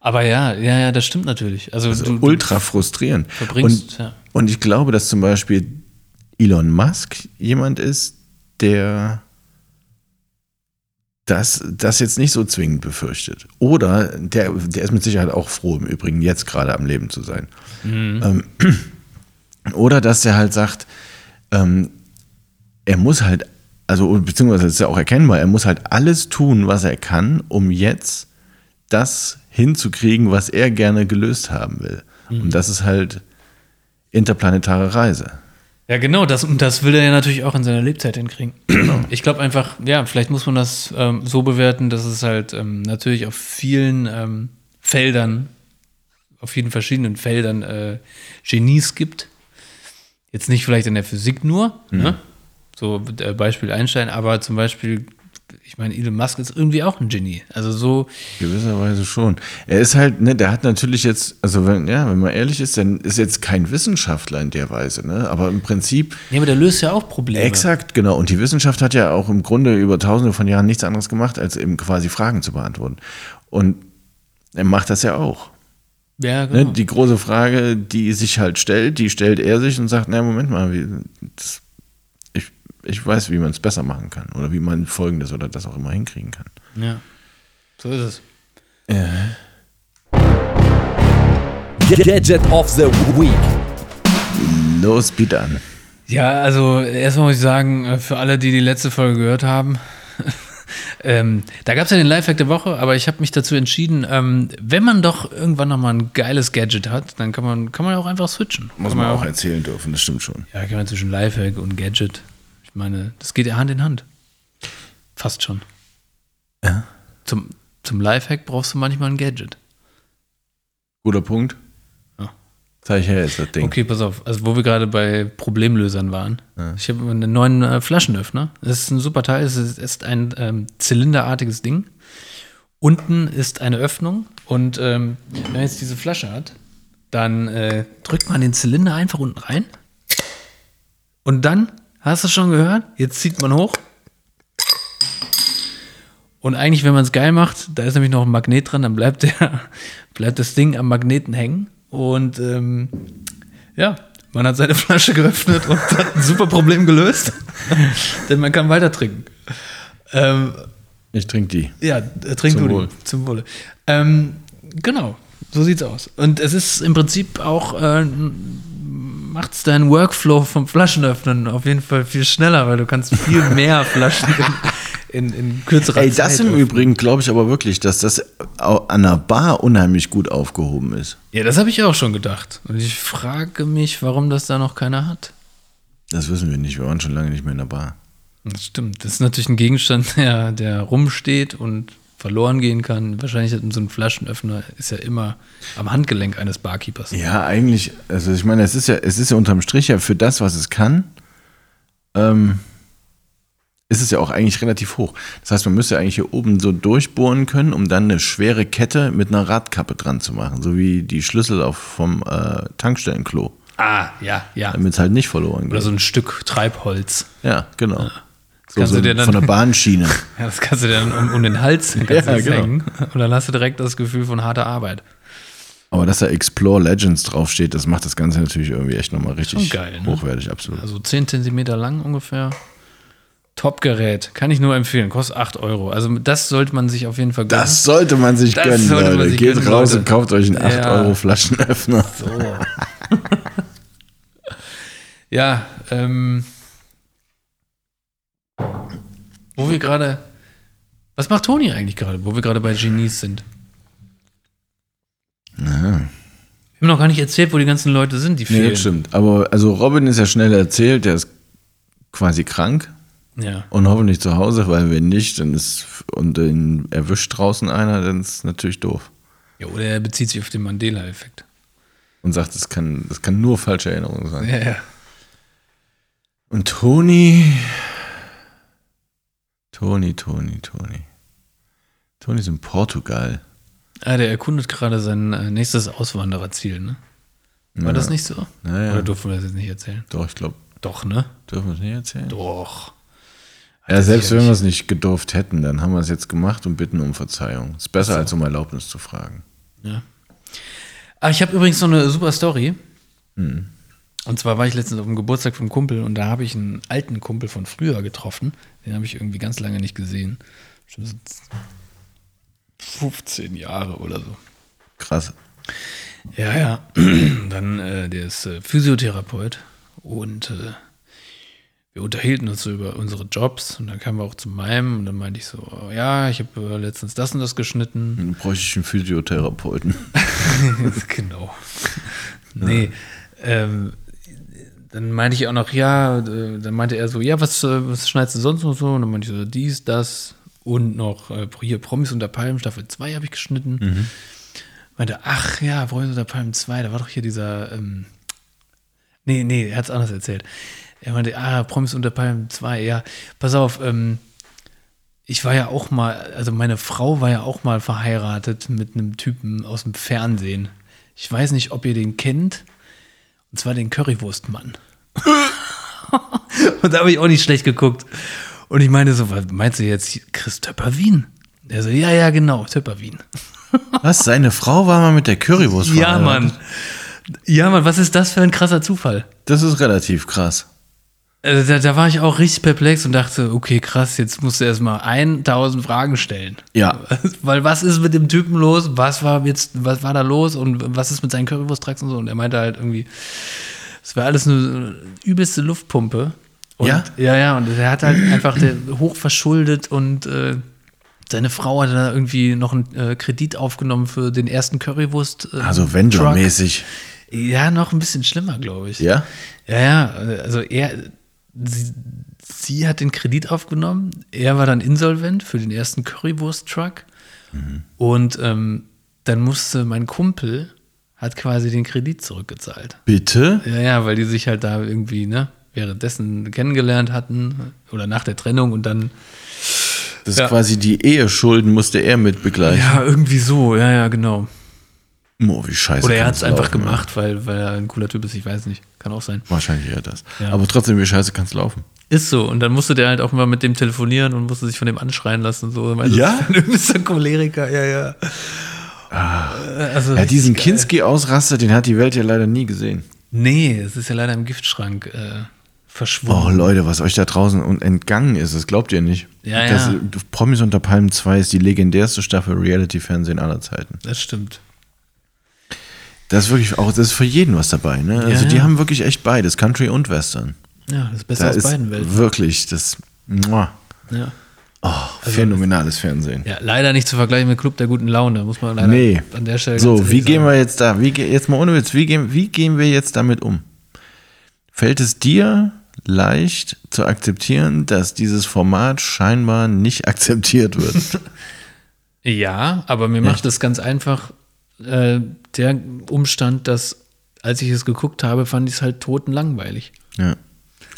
Aber ja, ja, ja, das stimmt natürlich. Also, Also du ultra frustrierend. verbringst, und, ja. und ich glaube, dass zum Beispiel Elon Musk jemand ist, der das, das jetzt nicht so zwingend befürchtet. Oder der, der ist mit Sicherheit auch froh, im Übrigen jetzt gerade am Leben zu sein. Ähm, oder dass er halt sagt, ähm, er muss halt, also beziehungsweise ist ja auch erkennbar, er muss halt alles tun, was er kann, um jetzt das hinzukriegen, was er gerne gelöst haben will. Und das ist halt interplanetare Reise. Ja, genau, das, und das will er ja natürlich auch in seiner Lebzeit hinkriegen. Ich glaube einfach, ja, vielleicht muss man das ähm, so bewerten, dass es halt ähm, natürlich auf vielen ähm, Feldern, auf vielen verschiedenen Feldern äh, Genies gibt. Jetzt nicht vielleicht in der Physik nur, ne? so äh, Beispiel Einstein, aber zum Beispiel, ich meine, Elon Musk ist irgendwie auch ein Genie. Also so, Gewisserweise schon. Er ist halt, ne, der hat natürlich jetzt, also wenn, ja, wenn man ehrlich ist, dann ist jetzt kein Wissenschaftler in der Weise, ne? Aber im Prinzip, ja, aber der löst ja auch Probleme. exakt, genau. Und die Wissenschaft hat ja auch im Grunde über tausende von Jahren nichts anderes gemacht, als eben quasi Fragen zu beantworten. Und er macht das ja auch. Ja, genau. Ne? Die große Frage, die sich halt stellt, die stellt er sich und sagt, na Moment mal, wie, das, ich, weiß, wie man es besser machen kann oder wie man Folgendes oder das auch immer hinkriegen kann. Ja, so ist es. Gadget of the Week. Los, bitte an. Ja, also erstmal muss ich sagen, äh, für alle, die die letzte Folge gehört haben, ähm, da gab es ja den Lifehack der Woche, aber ich habe mich dazu entschieden, ähm, wenn man doch irgendwann nochmal ein geiles Gadget hat, dann kann man, kann man auch einfach switchen. Muss kann man auch erzählen dürfen, das stimmt schon. Ja, kann man zwischen Lifehack und Gadget. Ich meine, das geht ja Hand in Hand. Fast schon. Ja. Zum, zum Lifehack brauchst du manchmal ein Gadget. Guter Punkt. Ja. Zeig her jetzt das Ding. Okay, pass auf. Also, wo wir gerade bei Problemlösern waren. Ich habe einen neuen äh, Flaschenöffner. Das ist ein super Teil. Es ist, ist ein ähm, zylinderartiges Ding. Unten ist eine Öffnung. Und ähm, wenn man jetzt diese Flasche hat, dann äh, drückt man den Zylinder einfach unten rein. Und dann, hast du schon gehört? Jetzt zieht man hoch. Und eigentlich, wenn man es geil macht, da ist nämlich noch ein Magnet dran, dann bleibt, der, bleibt das Ding am Magneten hängen. Und ähm, ja, man hat seine Flasche geöffnet und hat ein super Problem gelöst. Denn man kann weiter trinken. Ähm, Ich trinke die. ja, äh, trink Zum du Wohl. die. Zum Wohle. Ähm, genau, so sieht's aus. Und es ist im Prinzip auch, äh, macht es deinen Workflow vom Flaschenöffnen auf jeden Fall viel schneller, weil du kannst viel mehr Flaschen in, in, in kürzerer Ey, Zeit das im öffnen. Übrigen glaube ich aber wirklich, dass das an der Bar unheimlich gut aufgehoben ist. Ja, das habe ich auch schon gedacht. Und ich frage mich, warum das da noch keiner hat. Das wissen wir nicht. Wir waren schon lange nicht mehr in der Bar. Das stimmt. Das ist natürlich ein Gegenstand, der, der rumsteht und verloren gehen kann. Wahrscheinlich hat so ein Flaschenöffner ist ja immer am Handgelenk eines Barkeepers. Ja, eigentlich, also ich meine, es ist ja, es ist ja unterm Strich ja für das, was es kann, ähm, ist es ja auch eigentlich relativ hoch. Das heißt, man müsste eigentlich hier oben so durchbohren können, um dann eine schwere Kette mit einer Radkappe dran zu machen, so wie die Schlüssel auf vom äh, Tankstellenklo, Ah, ja, ja. damit es halt nicht verloren Oder geht. so ein Stück Treibholz. Ja, genau. So, kannst so du dir dann- von der Bahnschiene. Ja, das kannst du dir dann um, um den Hals Ja, genau. hängen. Und dann hast du direkt das Gefühl von harter Arbeit. Aber dass da Explore Legends draufsteht, das macht das Ganze natürlich irgendwie echt nochmal richtig Schon geil, ne? hochwertig, absolut. Also 10 Zentimeter lang ungefähr. Top-Gerät. Kann ich nur empfehlen. Kostet 8 Euro. Also das sollte man sich auf jeden Fall gönnen. Das sollte man sich Das gönnen, Leute. sich Geht gönnen, raus Leute. und kauft euch einen 8 Ja. Euro Flaschenöffner. So. ja, ähm. Wo wir gerade. Was macht Toni eigentlich gerade, wo wir gerade bei Genies sind? Wir haben noch gar nicht erzählt, wo die ganzen Leute sind, die Nee, fehlen. das stimmt. Aber also Robin ist ja schnell erzählt, der ist quasi krank Ja. und hoffentlich zu Hause, weil wenn nicht, dann ist und ihn erwischt draußen einer, dann ist es natürlich doof. ja. Oder er bezieht sich auf den Mandela-Effekt. Und sagt, das kann, das kann nur falsche Erinnerung sein. Ja, ja. Und Toni. Toni, Toni, Toni. Toni ist in Portugal. Ah, der erkundet gerade sein äh, nächstes Auswandererziel, ne? War das nicht so? Naja. Oder durften wir das jetzt nicht erzählen? Doch, ich glaube, Doch, ne? dürfen wir es nicht erzählen? Doch. Ja, selbst wenn wir es nicht gedurft hätten, dann haben wir es jetzt gemacht und bitten um Verzeihung. Ist besser, als um Erlaubnis zu fragen. Ja. Ah, ich habe übrigens noch eine super Story. Und zwar war ich letztens auf dem Geburtstag vom Kumpel und da habe ich einen alten Kumpel von früher getroffen. Den habe ich irgendwie ganz lange nicht gesehen. Schon so 15 Jahre oder so. Krass. Ja, ja. Dann, äh, der ist äh, Physiotherapeut und äh, wir unterhielten uns so über unsere Jobs und dann kamen wir auch zu meinem und dann meinte ich so, oh, ja, ich habe äh, letztens das und das geschnitten. Dann bräuchte ich einen Physiotherapeuten. genau. Nee. Ähm, dann meinte ich auch noch, ja, dann meinte er so, ja, was, äh, was schneidest du sonst noch so? Und dann meinte ich so, dies, das und noch äh, hier Promis unter Palmen, Staffel 2 habe ich geschnitten. Meinte, ach ja, Promis unter Palmen 2, da war doch hier dieser, ähm, nee, nee, er hat es anders erzählt. Er meinte, ah, Promis unter Palmen 2, ja, pass auf, ähm, ich war ja auch mal, also meine Frau war ja auch mal verheiratet mit einem Typen aus dem Fernsehen. Ich weiß nicht, ob ihr den kennt. Und zwar den Currywurstmann. und da habe ich auch nicht schlecht geguckt. Und ich meine so, was meinst du jetzt Chris Töpperwien? Der so, ja, ja, genau, Töpperwien. Was? Seine Frau war mal mit der Currywurst Ja? Mann. Ja, Mann, was ist das für ein krasser Zufall? Das ist relativ krass. Also da, da war ich auch richtig perplex und dachte, okay, krass, jetzt musst du erstmal 1000 Fragen stellen. Ja. Weil was ist mit dem Typen los? Was war jetzt, was war da los und was ist mit seinen Currywurst-Tracks und so? Und er meinte halt irgendwie Es war alles eine übelste Luftpumpe. Und, Ja? Ja, ja, und er hat halt einfach hoch verschuldet und äh, seine Frau hat da irgendwie noch einen äh, Kredit aufgenommen für den ersten Currywurst. Äh, Also Truck. Vendor-mäßig. Ja, noch ein bisschen schlimmer, glaube ich. Ja? Ja, ja, also er, sie, sie hat den Kredit aufgenommen, er war dann insolvent für den ersten Currywurst-Truck und ähm, dann musste mein Kumpel, hat quasi den Kredit zurückgezahlt. Bitte? Ja, ja, weil die sich halt da irgendwie, ne, währenddessen kennengelernt hatten oder nach der Trennung und dann, Das ist Ja. quasi die Eheschulden musste er mit begleichen. ja, irgendwie so, ja, ja, genau. Oh, wie scheiße. Oder er hat es einfach laufen, gemacht, weil, weil er ein cooler Typ ist, ich weiß nicht, kann auch sein. Wahrscheinlich eher das. Ja. Aber trotzdem, wie scheiße kann es laufen? Ist so. Und dann musste der halt auch mal mit dem telefonieren und musste sich von dem anschreien lassen. und So. Ja? Du bist ein Choleriker, ja, ja. Also, Ja, diesen geil. Kinski-Ausraster, den hat die Welt ja leider nie gesehen. Nee, es ist ja leider im Giftschrank äh, Oh, verschwunden. Leute, was euch da draußen entgangen ist, das glaubt ihr nicht. Ja, das, ja. Promis unter Palmen 2 ist die legendärste Staffel Reality-Fernsehen aller Zeiten. Das stimmt. Das ist wirklich auch, das ist für jeden was dabei. Ne? Also Ja, die haben wirklich echt beides, Country und Western. Ja, das ist besser Da aus beiden Welten. wirklich das muah, Ja. Oh, phänomenales Fernsehen. ja, leider nicht zu vergleichen mit Club der guten Laune, muss man leider Nee. an der Stelle So, wie gehen sagen. wir jetzt da? Wie, jetzt mal ohne Witz, wie gehen, wie gehen wir jetzt damit um? Fällt es dir leicht zu akzeptieren, dass dieses Format scheinbar nicht akzeptiert wird? Ja, aber mir macht es ganz einfach äh, der Umstand, dass als ich es geguckt habe, fand ich es halt totenlangweilig. ja.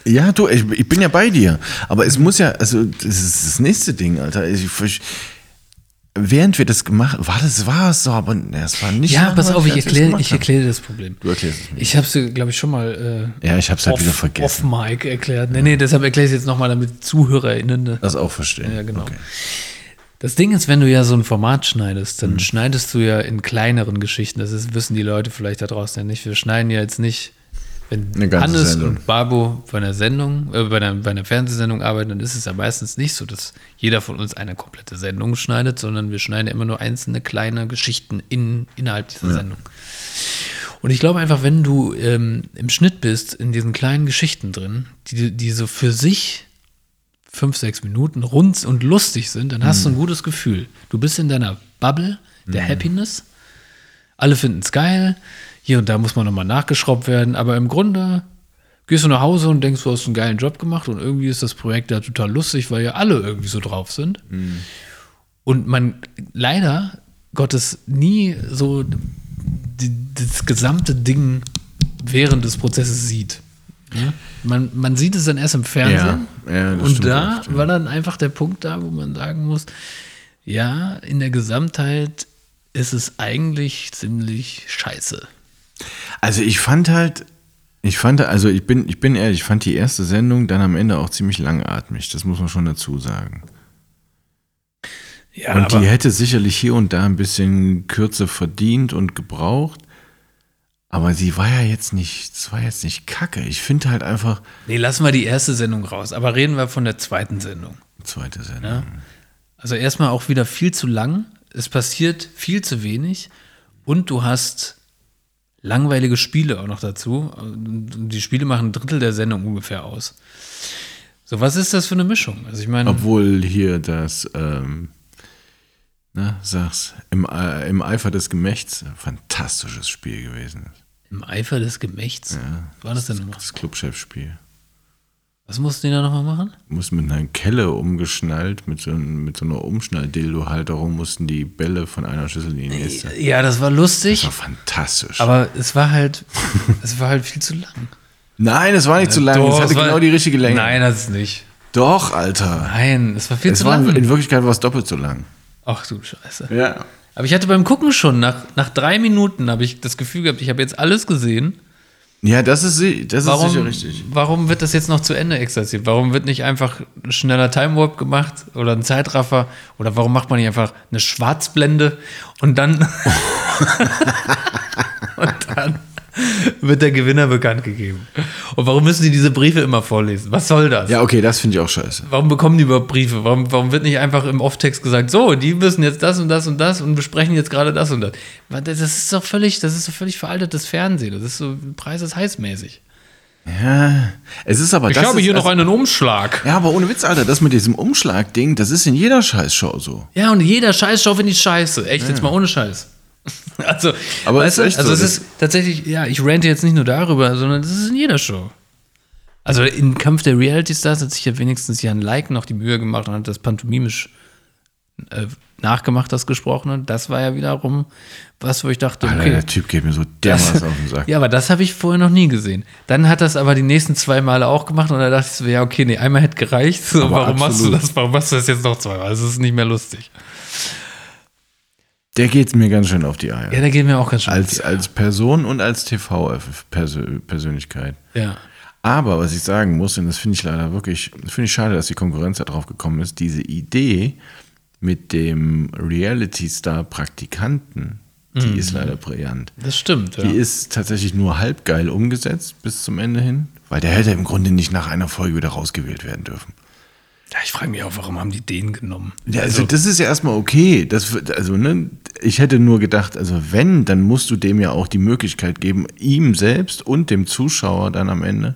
Ja, du, ich, ich bin ja bei dir. Aber es muss ja, also, das ist das nächste Ding, Alter. Ich, ich, während wir das gemacht war das war es so, aber ne, es war nicht. Ja, pass auf, ich es erkläre ich erkläre das Problem. Du erklärst es mir. Ich habe es, glaube ich, schon mal äh, Ja, ich hab's halt off, wieder vergessen. off Mic erklärt. Nee, nee, deshalb erkläre ich es jetzt nochmal, damit ZuhörerInnen. ne? Das auch verstehen. Ja, genau. Okay. Das Ding ist, wenn du ja so ein Format schneidest, Mhm. dann schneidest du ja in kleineren Geschichten. Das ist, wissen die Leute vielleicht da draußen ja nicht. Wir schneiden ja jetzt nicht, wenn Hannes Sendung. und Babo bei einer Sendung, äh, bei, einer, bei einer Fernsehsendung arbeiten, dann ist es ja meistens nicht so, dass jeder von uns eine komplette Sendung schneidet, sondern wir schneiden ja immer nur einzelne kleine Geschichten in, innerhalb dieser Sendung. Und ich glaube einfach, wenn du ähm, im Schnitt bist, in diesen kleinen Geschichten drin, die, die so für sich fünf, sechs Minuten rund und lustig sind, dann hast du ein gutes Gefühl. Du bist in deiner Bubble der Happiness. Alle finden es geil. Hier und da muss man nochmal nachgeschraubt werden. Aber im Grunde gehst du nach Hause und denkst, du hast einen geilen Job gemacht und irgendwie ist das Projekt ja total lustig, weil ja alle irgendwie so drauf sind. Und man leider Gottes nie so die, das gesamte Ding während des Prozesses sieht. Ja? Man, man sieht es dann erst im Fernsehen. Ja, ja, und da echt, war dann einfach der Punkt da, wo man sagen muss, ja, in der Gesamtheit ist es eigentlich ziemlich scheiße. Also ich fand halt, ich fand, also ich bin, ich bin ehrlich, ich fand die erste Sendung dann am Ende auch ziemlich langatmig. Das muss man schon dazu sagen. Ja, und die hätte sicherlich hier und da ein bisschen Kürze verdient und gebraucht. Aber sie war ja jetzt nicht, es war jetzt nicht kacke. Ich finde halt einfach, nee, lassen wir die erste Sendung raus, aber reden wir von der zweiten Sendung. zweite Sendung. Ja. Also erstmal auch wieder viel zu lang. Es passiert viel zu wenig und du hast langweilige Spiele auch noch dazu. Die Spiele machen ein Drittel der Sendung ungefähr aus. So, was ist das für eine Mischung? Also ich meine, Obwohl hier das, ähm, na, sag's, im, äh, im Eifer des Gemächts ein fantastisches Spiel gewesen ist. im Eifer des Gemächts, was war das denn nochmal? Das Clubchef-Spiel. Was mussten die da nochmal machen? Muss mit einer Kelle umgeschnallt, mit so, mit so einer Umschnalldildo-Halterung mussten die Bälle von einer Schüssel in die nächste. Ja, das war Das lustig, war fantastisch. aber es war halt, es war halt viel zu lang. Nein, es war nicht zu lang. Doch, es hatte war- genau die richtige Länge. Nein, das ist nicht. Doch, Alter. Nein, es war viel Es zu war, lang. in Wirklichkeit war es doppelt so lang. Ach du Scheiße. Ja. Aber ich hatte beim Gucken schon, nach, nach drei Minuten habe ich das Gefühl gehabt, ich habe jetzt alles gesehen. Ja, das ist, das ist Warum, sicher richtig. warum wird das jetzt noch zu Ende exerziert? Warum wird nicht einfach ein schneller Time Warp gemacht oder ein Zeitraffer? Oder warum macht man nicht einfach eine Schwarzblende und dann, und dann wird der Gewinner bekannt gegeben? Und warum müssen die diese Briefe immer vorlesen? Was soll das? Ja, okay, das finde ich auch scheiße. Warum bekommen die überhaupt Briefe? Warum, warum wird nicht einfach im Off-Text gesagt, so, die müssen jetzt das und das und das und besprechen jetzt gerade das und das? Das ist doch völlig, das ist doch völlig veraltetes Fernsehen. Das ist so Preis ist heißmäßig. Ja, es ist aber Ich das habe ist hier noch erst- einen Umschlag. Ja, aber ohne Witz, Alter, das mit diesem Umschlag-Ding, das ist in jeder Scheißshow so. Ja, und jeder Scheißshow finde ich scheiße. Echt, jetzt mal ohne Scheiß. Also, Aber weißt ist du, also so, es ist tatsächlich, ja, ich rante jetzt nicht nur darüber, sondern das ist in jeder Show. Also im Kampf der Reality Stars hat sich ja wenigstens Jan Like noch die Mühe gemacht und hat das pantomimisch äh, nachgemacht, das Gesprochene. Das war ja wiederum was, wo ich dachte, Alter, okay. der Typ geht mir so dermaßen auf den Sack. Ja, aber das habe ich vorher noch nie gesehen. Dann hat das aber die nächsten zwei Male auch gemacht und da dachte ich so, ja, okay, nee, einmal hätte gereicht. So, warum machst du absolut. das? Warum machst du das jetzt noch zweimal? Es ist nicht mehr lustig. Der geht mir ganz schön auf die Eier. Ja, da geht mir auch ganz schön. als, als Person und als TV-Persönlichkeit. ja. Aber was ich sagen muss, und das finde ich leider wirklich, finde ich schade, dass die Konkurrenz da drauf gekommen ist, diese Idee mit dem Reality-Star-Praktikanten, die ist leider brillant. Das stimmt, ja. Die ist tatsächlich nur halb geil umgesetzt bis zum Ende hin, weil der hätte im Grunde nicht nach einer Folge wieder rausgewählt werden dürfen. Ja, ich frage mich auch, warum haben die den genommen? Ja, also das ist ja erstmal okay. Das, also, ne, ich hätte nur gedacht, also wenn, dann musst du dem ja auch die Möglichkeit geben, ihm selbst und dem Zuschauer dann am Ende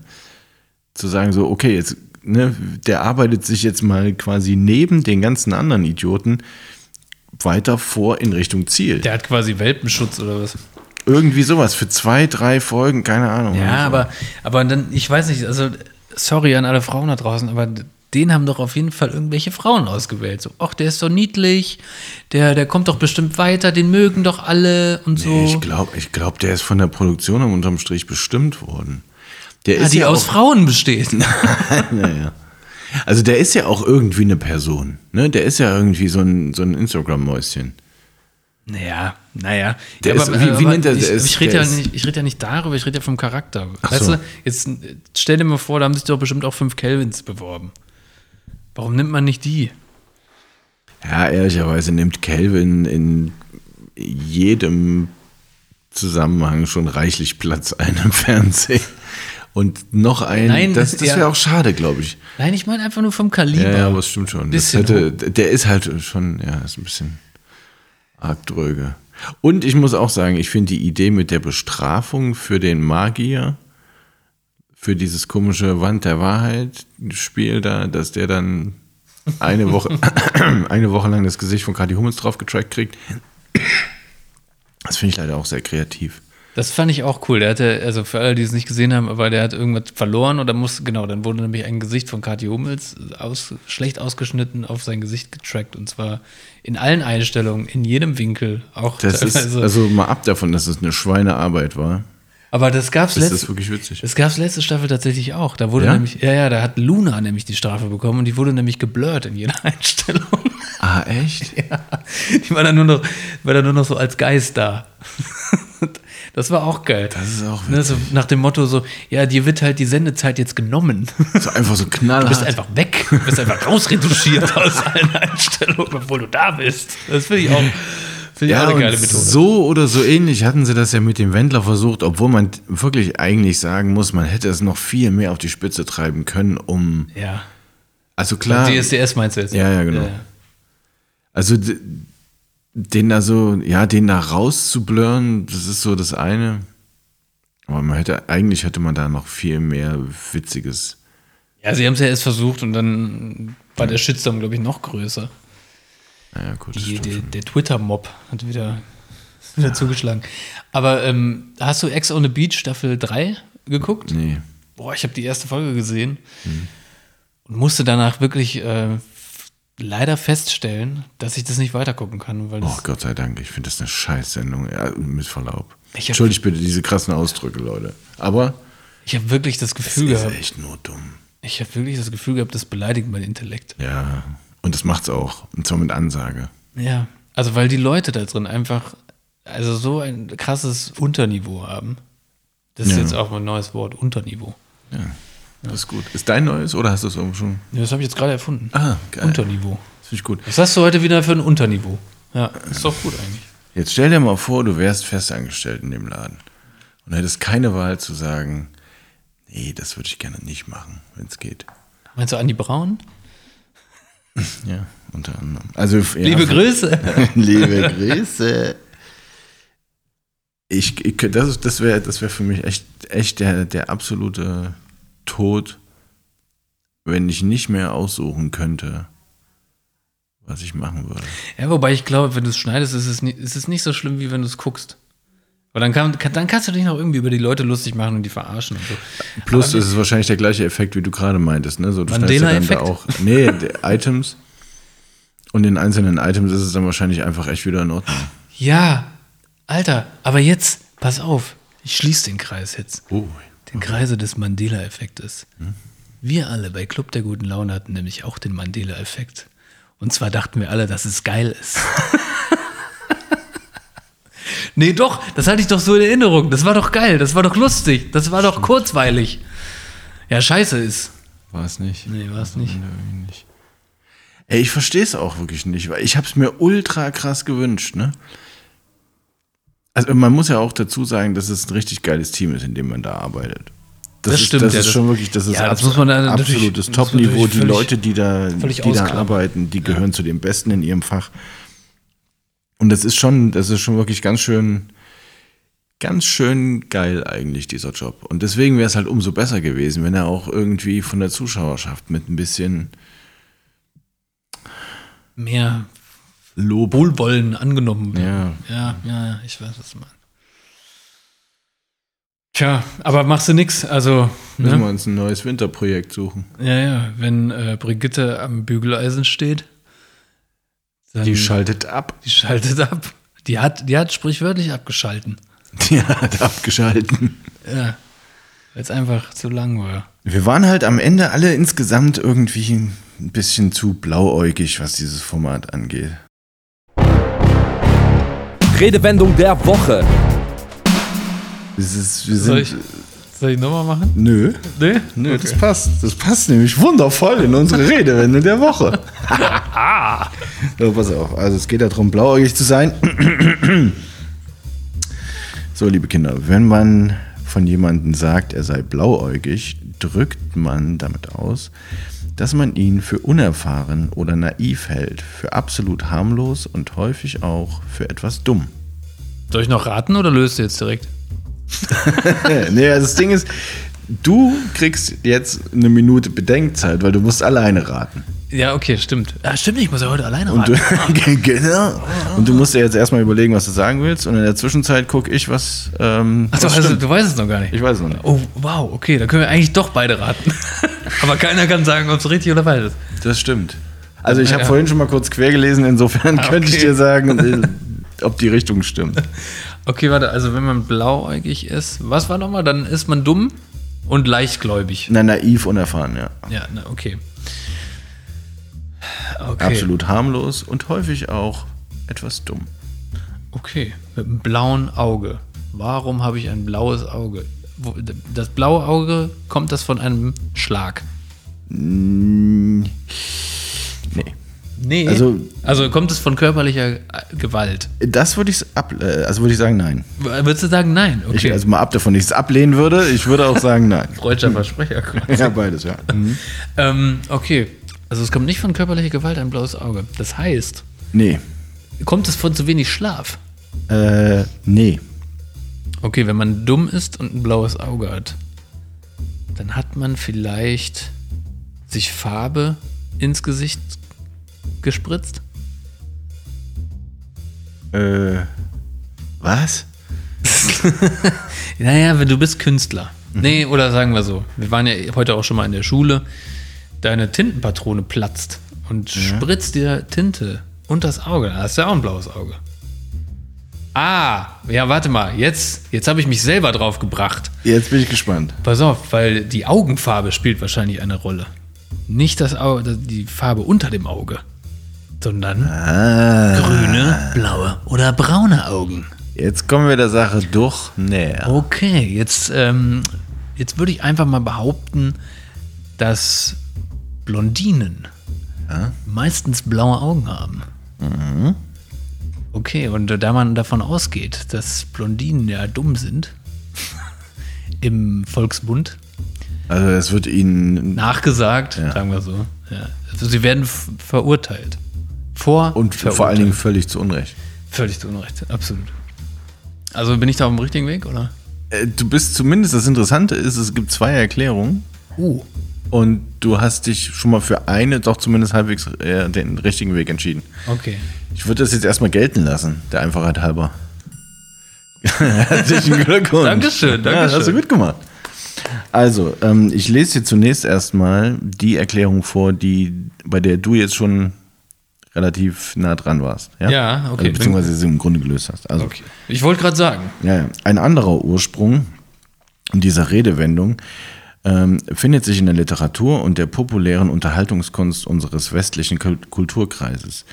zu sagen, so, okay, jetzt, ne, der arbeitet sich jetzt mal quasi neben den ganzen anderen Idioten weiter vor in Richtung Ziel. Der hat quasi Welpenschutz oder was? Irgendwie sowas für zwei, drei Folgen, keine Ahnung. Ja, Also, aber, aber dann, ich weiß nicht, also, sorry an alle Frauen da draußen, aber den haben doch auf jeden Fall irgendwelche Frauen ausgewählt. So, ach, der ist so niedlich, der, der kommt doch bestimmt weiter, den mögen doch alle und so. Nee, ich glaube, ich glaub, der ist von der Produktion unterm Strich bestimmt worden. Der ja, ist die ja aus auch, Frauen besteht. Naja. Also der ist ja auch irgendwie eine Person. Ne? Der ist ja irgendwie so ein, so ein Instagram-Mäuschen. Naja, naja. Der Ja, ist- wie- wie nennt er- ich, ich rede ja, nicht- ich red ja nicht darüber, ich rede ja vom Charakter. Ach weißt so. du, jetzt äh, stell dir mal vor, da haben sich doch bestimmt auch fünf Kelvins beworben. Warum nimmt man nicht die? Ja, ehrlicherweise nimmt Calvin in jedem Zusammenhang schon reichlich Platz ein im Fernsehen. Und noch ein, Nein, das, das ja. wäre auch schade, glaube ich. Nein, ich meine einfach nur vom Kaliber. Ja, ja, aber es stimmt schon. Das Bisschen hätte, der ist halt schon, ja, ist ein bisschen arg dröge. Und ich muss auch sagen, ich finde die Idee mit der Bestrafung für den Magier, für dieses komische Wand der Wahrheit Spiel da, dass der dann eine Woche, eine Woche lang das Gesicht von Kati Hummels drauf getrackt kriegt. Das finde ich leider auch sehr kreativ. Das fand ich auch cool. Der hatte, also für alle, die es nicht gesehen haben, aber der hat irgendwas verloren oder musste, genau, dann wurde nämlich ein Gesicht von Kathi Hummels aus, schlecht ausgeschnitten auf sein Gesicht getrackt und zwar in allen Einstellungen, in jedem Winkel, auch Das ist, also mal ab davon, dass es eine Schweinearbeit war, aber das gab's ist letzte, das wirklich witzig. das gab's letzte Staffel tatsächlich auch. Da wurde Ja? nämlich, ja, ja, da hat Luna nämlich die Strafe bekommen und die wurde nämlich geblurrt in jeder Einstellung. Ah, echt? Ja, die war dann nur noch, war dann nur noch so als Geist da. Das war auch geil. Das ist auch ne, so Nach dem Motto so, ja, dir wird halt die Sendezeit jetzt genommen. So einfach so Du knallhart. bist einfach weg. Du bist einfach rausretuschiert aus allen Einstellungen, obwohl du da bist. Das finde ich auch, finde ich auch Ja, eine geile Methode. so oder so ähnlich hatten sie das ja mit dem Wendler versucht, obwohl man wirklich eigentlich sagen muss, man hätte es noch viel mehr auf die Spitze treiben können, um. Ja. Also klar. DSDS meinst du jetzt? Ja, ja, genau. Also d- den da so, ja, den da rauszublurren, das ist so das eine. Aber man hätte, eigentlich hätte man da noch viel mehr Witziges. Ja, sie haben es ja erst versucht und dann war der Shitstorm, glaube ich, noch größer. Naja, gut, das Die, der der Twitter-Mob hat wieder, wieder zugeschlagen. Aber ähm, hast du Ex on the Beach Staffel 3 geguckt? Nee. Boah, ich habe die erste Folge gesehen und musste danach wirklich äh, leider feststellen, dass ich das nicht weitergucken kann, weil Oh das, Gott sei Dank, ich finde das eine Scheißsendung, ja, mit Verlaub. Entschuldigt bitte diese krassen Ausdrücke, Leute. Aber ich habe wirklich das Gefühl ist gehabt, echt nur dumm. ich habe wirklich das Gefühl gehabt, das beleidigt mein Intellekt. Ja, und das macht's auch. Und zwar mit Ansage. Ja, also weil die Leute da drin einfach also so ein krasses Unterniveau haben. Das ist Ja. jetzt auch mein neues Wort, Unterniveau. Ja, das ist gut. Ist dein neues oder hast du es irgendwo schon? Ja, das habe ich jetzt gerade erfunden. Ah, geil. Unterniveau. Das finde ich gut. Was hast du heute wieder für ein Unterniveau? Ja, ist doch gut eigentlich. Jetzt stell dir mal vor, du wärst festangestellt in dem Laden und hättest keine Wahl zu sagen, nee, das würde ich gerne nicht machen, wenn es geht. Meinst du Andi Braun? Ja, unter anderem. Also, ja, Liebe Grüße. Liebe Grüße. Ich, ich das das wäre das wär für mich echt, echt der, der absolute Tod, wenn ich nicht mehr aussuchen könnte, was ich machen würde. Ja, wobei ich glaube, wenn du es schneidest, ist es, nicht, ist es nicht so schlimm, wie wenn du es guckst. Aber dann, kann, dann kannst du dich noch irgendwie über die Leute lustig machen und die verarschen und so. Plus Aber ist es wahrscheinlich der gleiche Effekt, wie du gerade meintest. Ne? So, du schneidest dann da Mandela-Effekt? auch. Nee, die Items. Und in einzelnen Items ist es dann wahrscheinlich einfach echt wieder in Ordnung. Ja, Alter, aber jetzt, pass auf, ich schließe den Kreis jetzt. Oh. Den Kreise des Mandela-Effektes. Wir alle bei Club der guten Laune hatten nämlich auch den Mandela-Effekt. Und zwar dachten wir alle, dass es geil ist. nee, doch, das hatte ich doch so in Erinnerung. Das war doch geil, das war doch lustig, das war doch kurzweilig. Ja, scheiße ist. War es nicht? Nee, war es nicht. Nicht. Ey, ich verstehe es auch wirklich nicht, weil ich habe es mir ultra krass gewünscht, ne? Also man muss ja auch dazu sagen, dass es ein richtig geiles Team ist, in dem man da arbeitet. Das ist, stimmt, Das ja, ist das- schon wirklich, das ist ja, das muss man da absolutes Top-Niveau. Die Leute, die da, die da arbeiten, die gehören zu den Besten in ihrem Fach. Und das ist schon, das ist schon wirklich ganz schön, ganz schön geil eigentlich, dieser Job. Und deswegen wäre es halt umso besser gewesen, wenn er auch irgendwie von der Zuschauerschaft mit ein bisschen Mehr Lob. Wohlwollen angenommen wird. Ja. Ja, ja, ich weiß, was du meinst. Tja, aber machst du nix. Also, Müssen wir ne? uns ein neues Winterprojekt suchen. ja, ja, wenn äh, Brigitte am Bügeleisen steht, dann Die schaltet ab. die schaltet ab. Die hat, die hat sprichwörtlich abgeschalten. Die hat abgeschalten. Ja, weil es einfach zu lang war. Wir waren halt am Ende alle insgesamt irgendwie ein bisschen zu blauäugig, was dieses Format angeht. Redewendung der Woche. Es ist, wir Soll sind, ich, soll ich nochmal machen? nö, Nee? nö, das passt. Das passt nämlich wundervoll in unsere Redewendung der Woche. so, pass auf. Also es geht darum, blauäugig zu sein. so, liebe Kinder, wenn man von jemandem sagt, er sei blauäugig, drückt man damit aus, dass man ihn für unerfahren oder naiv hält, für absolut harmlos und häufig auch für etwas dumm. Soll ich noch raten oder löst du jetzt direkt? Nee, also das Ding ist, du kriegst jetzt eine Minute Bedenkzeit, weil du musst alleine raten. Ja, okay, stimmt. Ja, stimmt, ich muss ja heute alleine Und du, raten. genau. Und du musst dir jetzt erstmal überlegen, was du sagen willst. Und in der Zwischenzeit gucke ich, was. Ähm, Achso, also du weißt es noch gar nicht. Ich weiß es noch nicht. Oh, wow, okay, da können wir eigentlich doch beide raten. Aber keiner kann sagen, ob es richtig oder falsch ist. Das stimmt. Also ich habe Ja. vorhin schon mal kurz quer gelesen, insofern Ah, könnte ich okay. dir sagen, ob die Richtung stimmt. Okay, warte, also wenn man blauäugig ist, was war nochmal? Dann ist man dumm und leichtgläubig. Na, naiv, unerfahren, ja. Ja, na, okay. Okay. Absolut harmlos und häufig auch etwas dumm. Okay, mit einem blauen Auge. Warum habe ich ein blaues Auge? Das blaue Auge, kommt das von einem Schlag? Nee. Nee. Also- also kommt es von körperlicher äh, Gewalt? Das würde ich ab, äh, also würde ich sagen, nein. Würdest du sagen nein? Ich, Okay. also mal ab davon, ich es ablehnen würde, ich würde auch sagen, nein. Freudscher Versprecher. Ja, beides, ja. ähm, okay. Also es kommt nicht von körperlicher Gewalt ein blaues Auge. Das heißt, Nee. kommt es von zu wenig Schlaf? Äh, nee. Okay, wenn man dumm ist und ein blaues Auge hat, dann hat man vielleicht sich Farbe ins Gesicht gespritzt. Äh, was? Naja, wenn du bist Künstler. Nee, oder sagen wir so, wir waren ja heute auch schon mal in der Schule, deine Tintenpatrone platzt und spritzt dir Tinte unter das Auge. Da hast du ja auch ein blaues Auge. Ah, ja, warte mal, jetzt, jetzt habe ich mich selber drauf gebracht. Jetzt bin ich gespannt. Pass auf, weil die Augenfarbe spielt wahrscheinlich eine Rolle. Nicht das Auge, die Farbe unter dem Auge, sondern Ah, grüne, blaue oder braune Augen. jetzt kommen wir der Sache doch näher. Okay, jetzt, ähm, jetzt würde ich einfach mal behaupten, dass Blondinen meistens blaue Augen haben. Okay, und da man davon ausgeht, dass Blondinen ja dumm sind, im Volksmund Also es wird ihnen nachgesagt, sagen wir so. Ja. Also sie werden verurteilt. Vor und vor allen Dingen völlig zu Unrecht. völlig zu Unrecht, absolut. Also bin ich da auf dem richtigen Weg, oder? Äh, Du bist zumindest, das Interessante ist, es gibt zwei Erklärungen. Uh. Und du hast dich schon mal für eine doch zumindest halbwegs äh, den richtigen Weg entschieden. Okay. Ich würde das jetzt erstmal gelten lassen, der Einfachheit halber. Herzlichen Glückwunsch. Dankeschön, Ja, das hast du Dankeschön. gut gemacht. Also, ähm, ich lese dir zunächst erstmal die Erklärung vor, die, bei der du jetzt schon relativ nah dran warst. Ja, Ja, okay. Also, beziehungsweise sie im Grunde gelöst hast. Also, Okay. Ich wollte gerade sagen. ja, ja. Ein anderer Ursprung dieser Redewendung ähm, findet sich in der Literatur und der populären Unterhaltungskunst unseres westlichen Kul- Kulturkreises.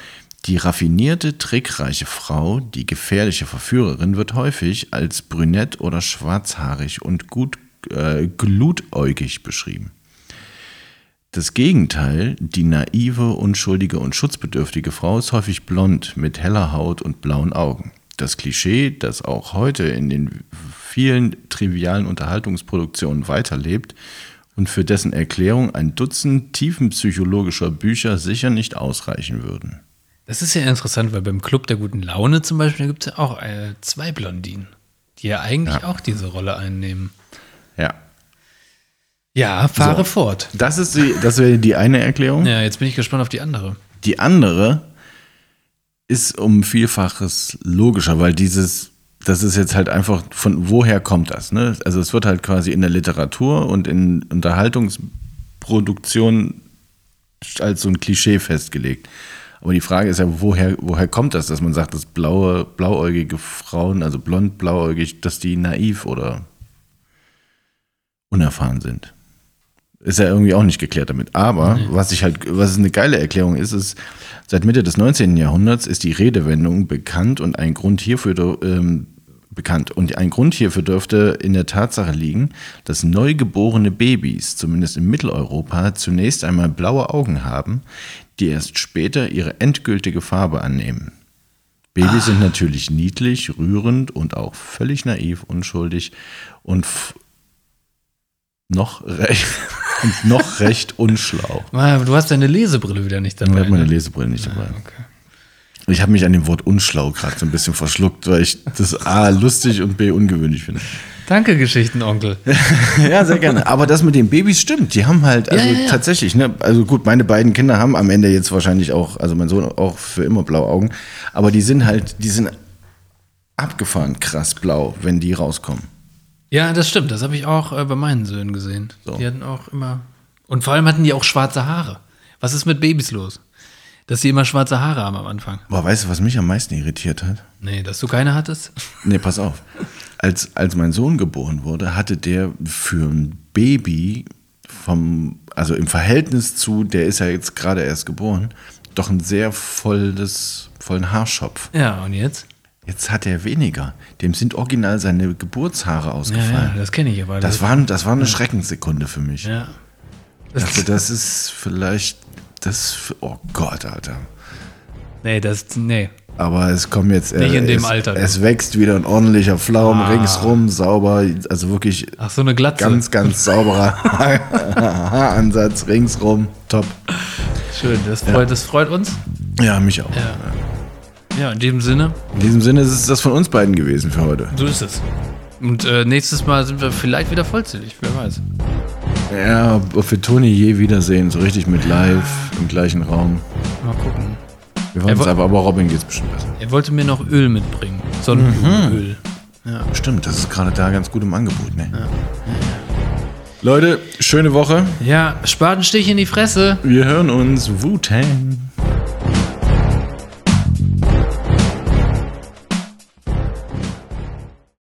Die raffinierte, trickreiche Frau, die gefährliche Verführerin, wird häufig als brünett oder schwarzhaarig und gut äh, glutäugig beschrieben. Das Gegenteil, die naive, unschuldige und schutzbedürftige Frau ist häufig blond mit heller Haut und blauen Augen. Das Klischee, das auch heute in den vielen trivialen Unterhaltungsproduktionen weiterlebt und für dessen Erklärung ein Dutzend tiefenpsychologischer Bücher sicher nicht ausreichen würden. Das ist ja interessant, weil beim Club der guten Laune zum Beispiel gibt es ja auch äh, zwei Blondinen, die ja eigentlich auch diese Rolle einnehmen. Ja. Ja, fahre So. fort. Das ist die, das wäre die eine Erklärung. Ja, jetzt bin ich gespannt auf die andere. Die andere ist um Vielfaches logischer, weil dieses, das ist jetzt halt einfach, von woher kommt das? Ne? Also es wird halt quasi in der Literatur und in Unterhaltungsproduktion als so ein Klischee festgelegt. Aber die Frage ist ja, woher, woher kommt das, dass man sagt, dass blaue, blauäugige Frauen, also blond, blauäugig, dass die naiv oder unerfahren sind? Ist ja irgendwie auch nicht geklärt damit. Aber was ich halt, was eine geile Erklärung ist, ist, seit Mitte des 19. Jahrhunderts ist die Redewendung bekannt und ein Grund hierfür ähm, bekannt. Und ein Grund hierfür dürfte in der Tatsache liegen, dass neugeborene Babys, zumindest in Mitteleuropa, zunächst einmal blaue Augen haben, die erst später ihre endgültige Farbe annehmen. Babys sind natürlich niedlich, rührend und auch völlig naiv, unschuldig und noch recht, und noch recht unschlau. Ah, Du hast deine Lesebrille wieder nicht Ich dabei. habe meine ne? Lesebrille nicht dabei. Ich habe mich an dem Wort unschlau gerade so ein bisschen verschluckt, weil ich das A lustig und B ungewöhnlich finde. Danke, Geschichtenonkel. Ja, sehr gerne. Aber das mit den Babys stimmt. Die haben halt, also Ja, ja, ja. tatsächlich, ne, also gut, meine beiden Kinder haben am Ende jetzt wahrscheinlich auch, also mein Sohn auch für immer blaue Augen, aber die sind halt, die sind abgefahren krass blau, wenn die rauskommen. Ja, das stimmt. Das habe ich auch äh, bei meinen Söhnen gesehen. So. Die hatten auch immer. Und vor allem hatten die auch schwarze Haare. Was ist mit Babys los? Dass sie immer schwarze Haare haben am Anfang. Aber weißt du, was mich am meisten irritiert hat? Nee, dass du keine hattest? Nee, pass auf. Als, als mein Sohn geboren wurde, hatte der für ein Baby vom, also im Verhältnis zu, der ist ja jetzt gerade erst geboren, doch ein sehr volles, vollen Haarschopf. Ja, und jetzt? Jetzt hat er weniger. Dem sind original seine Geburtshaare Ja, ja, ausgefallen. das kenne ich aber. das, war, das war eine Schreckenssekunde für mich. Ja. Ich dachte, das ist vielleicht, das, oh Gott, Alter. Nee, das. Nee. Aber es kommen jetzt. Nicht in dem es, Alter, du. Es wächst wieder ein ordentlicher Pflaum Ah. ringsrum, sauber. Also wirklich Ach, so eine Glatze. ganz, ganz sauberer Haaransatz ringsrum. Top. Schön. Das freut, das freut uns. Ja, mich auch. Ja. Ja, in diesem Sinne, In diesem Sinne ist es das von uns beiden gewesen für heute. so ist es. Und äh, nächstes Mal sind wir vielleicht wieder vollzählig, wer weiß. Ja, ob wir Toni je wiedersehen, so richtig mit live im gleichen Raum. Mal gucken. Wir wollen es aber, aber Robin geht's bestimmt besser. Er wollte mir noch Öl mitbringen. Sonnenblumenöl. Stimmt, das ist gerade da ganz gut im Angebot, ne? Leute, schöne Woche. Ja, Spatenstich in die Fresse. Wir hören uns. Wu-Tang.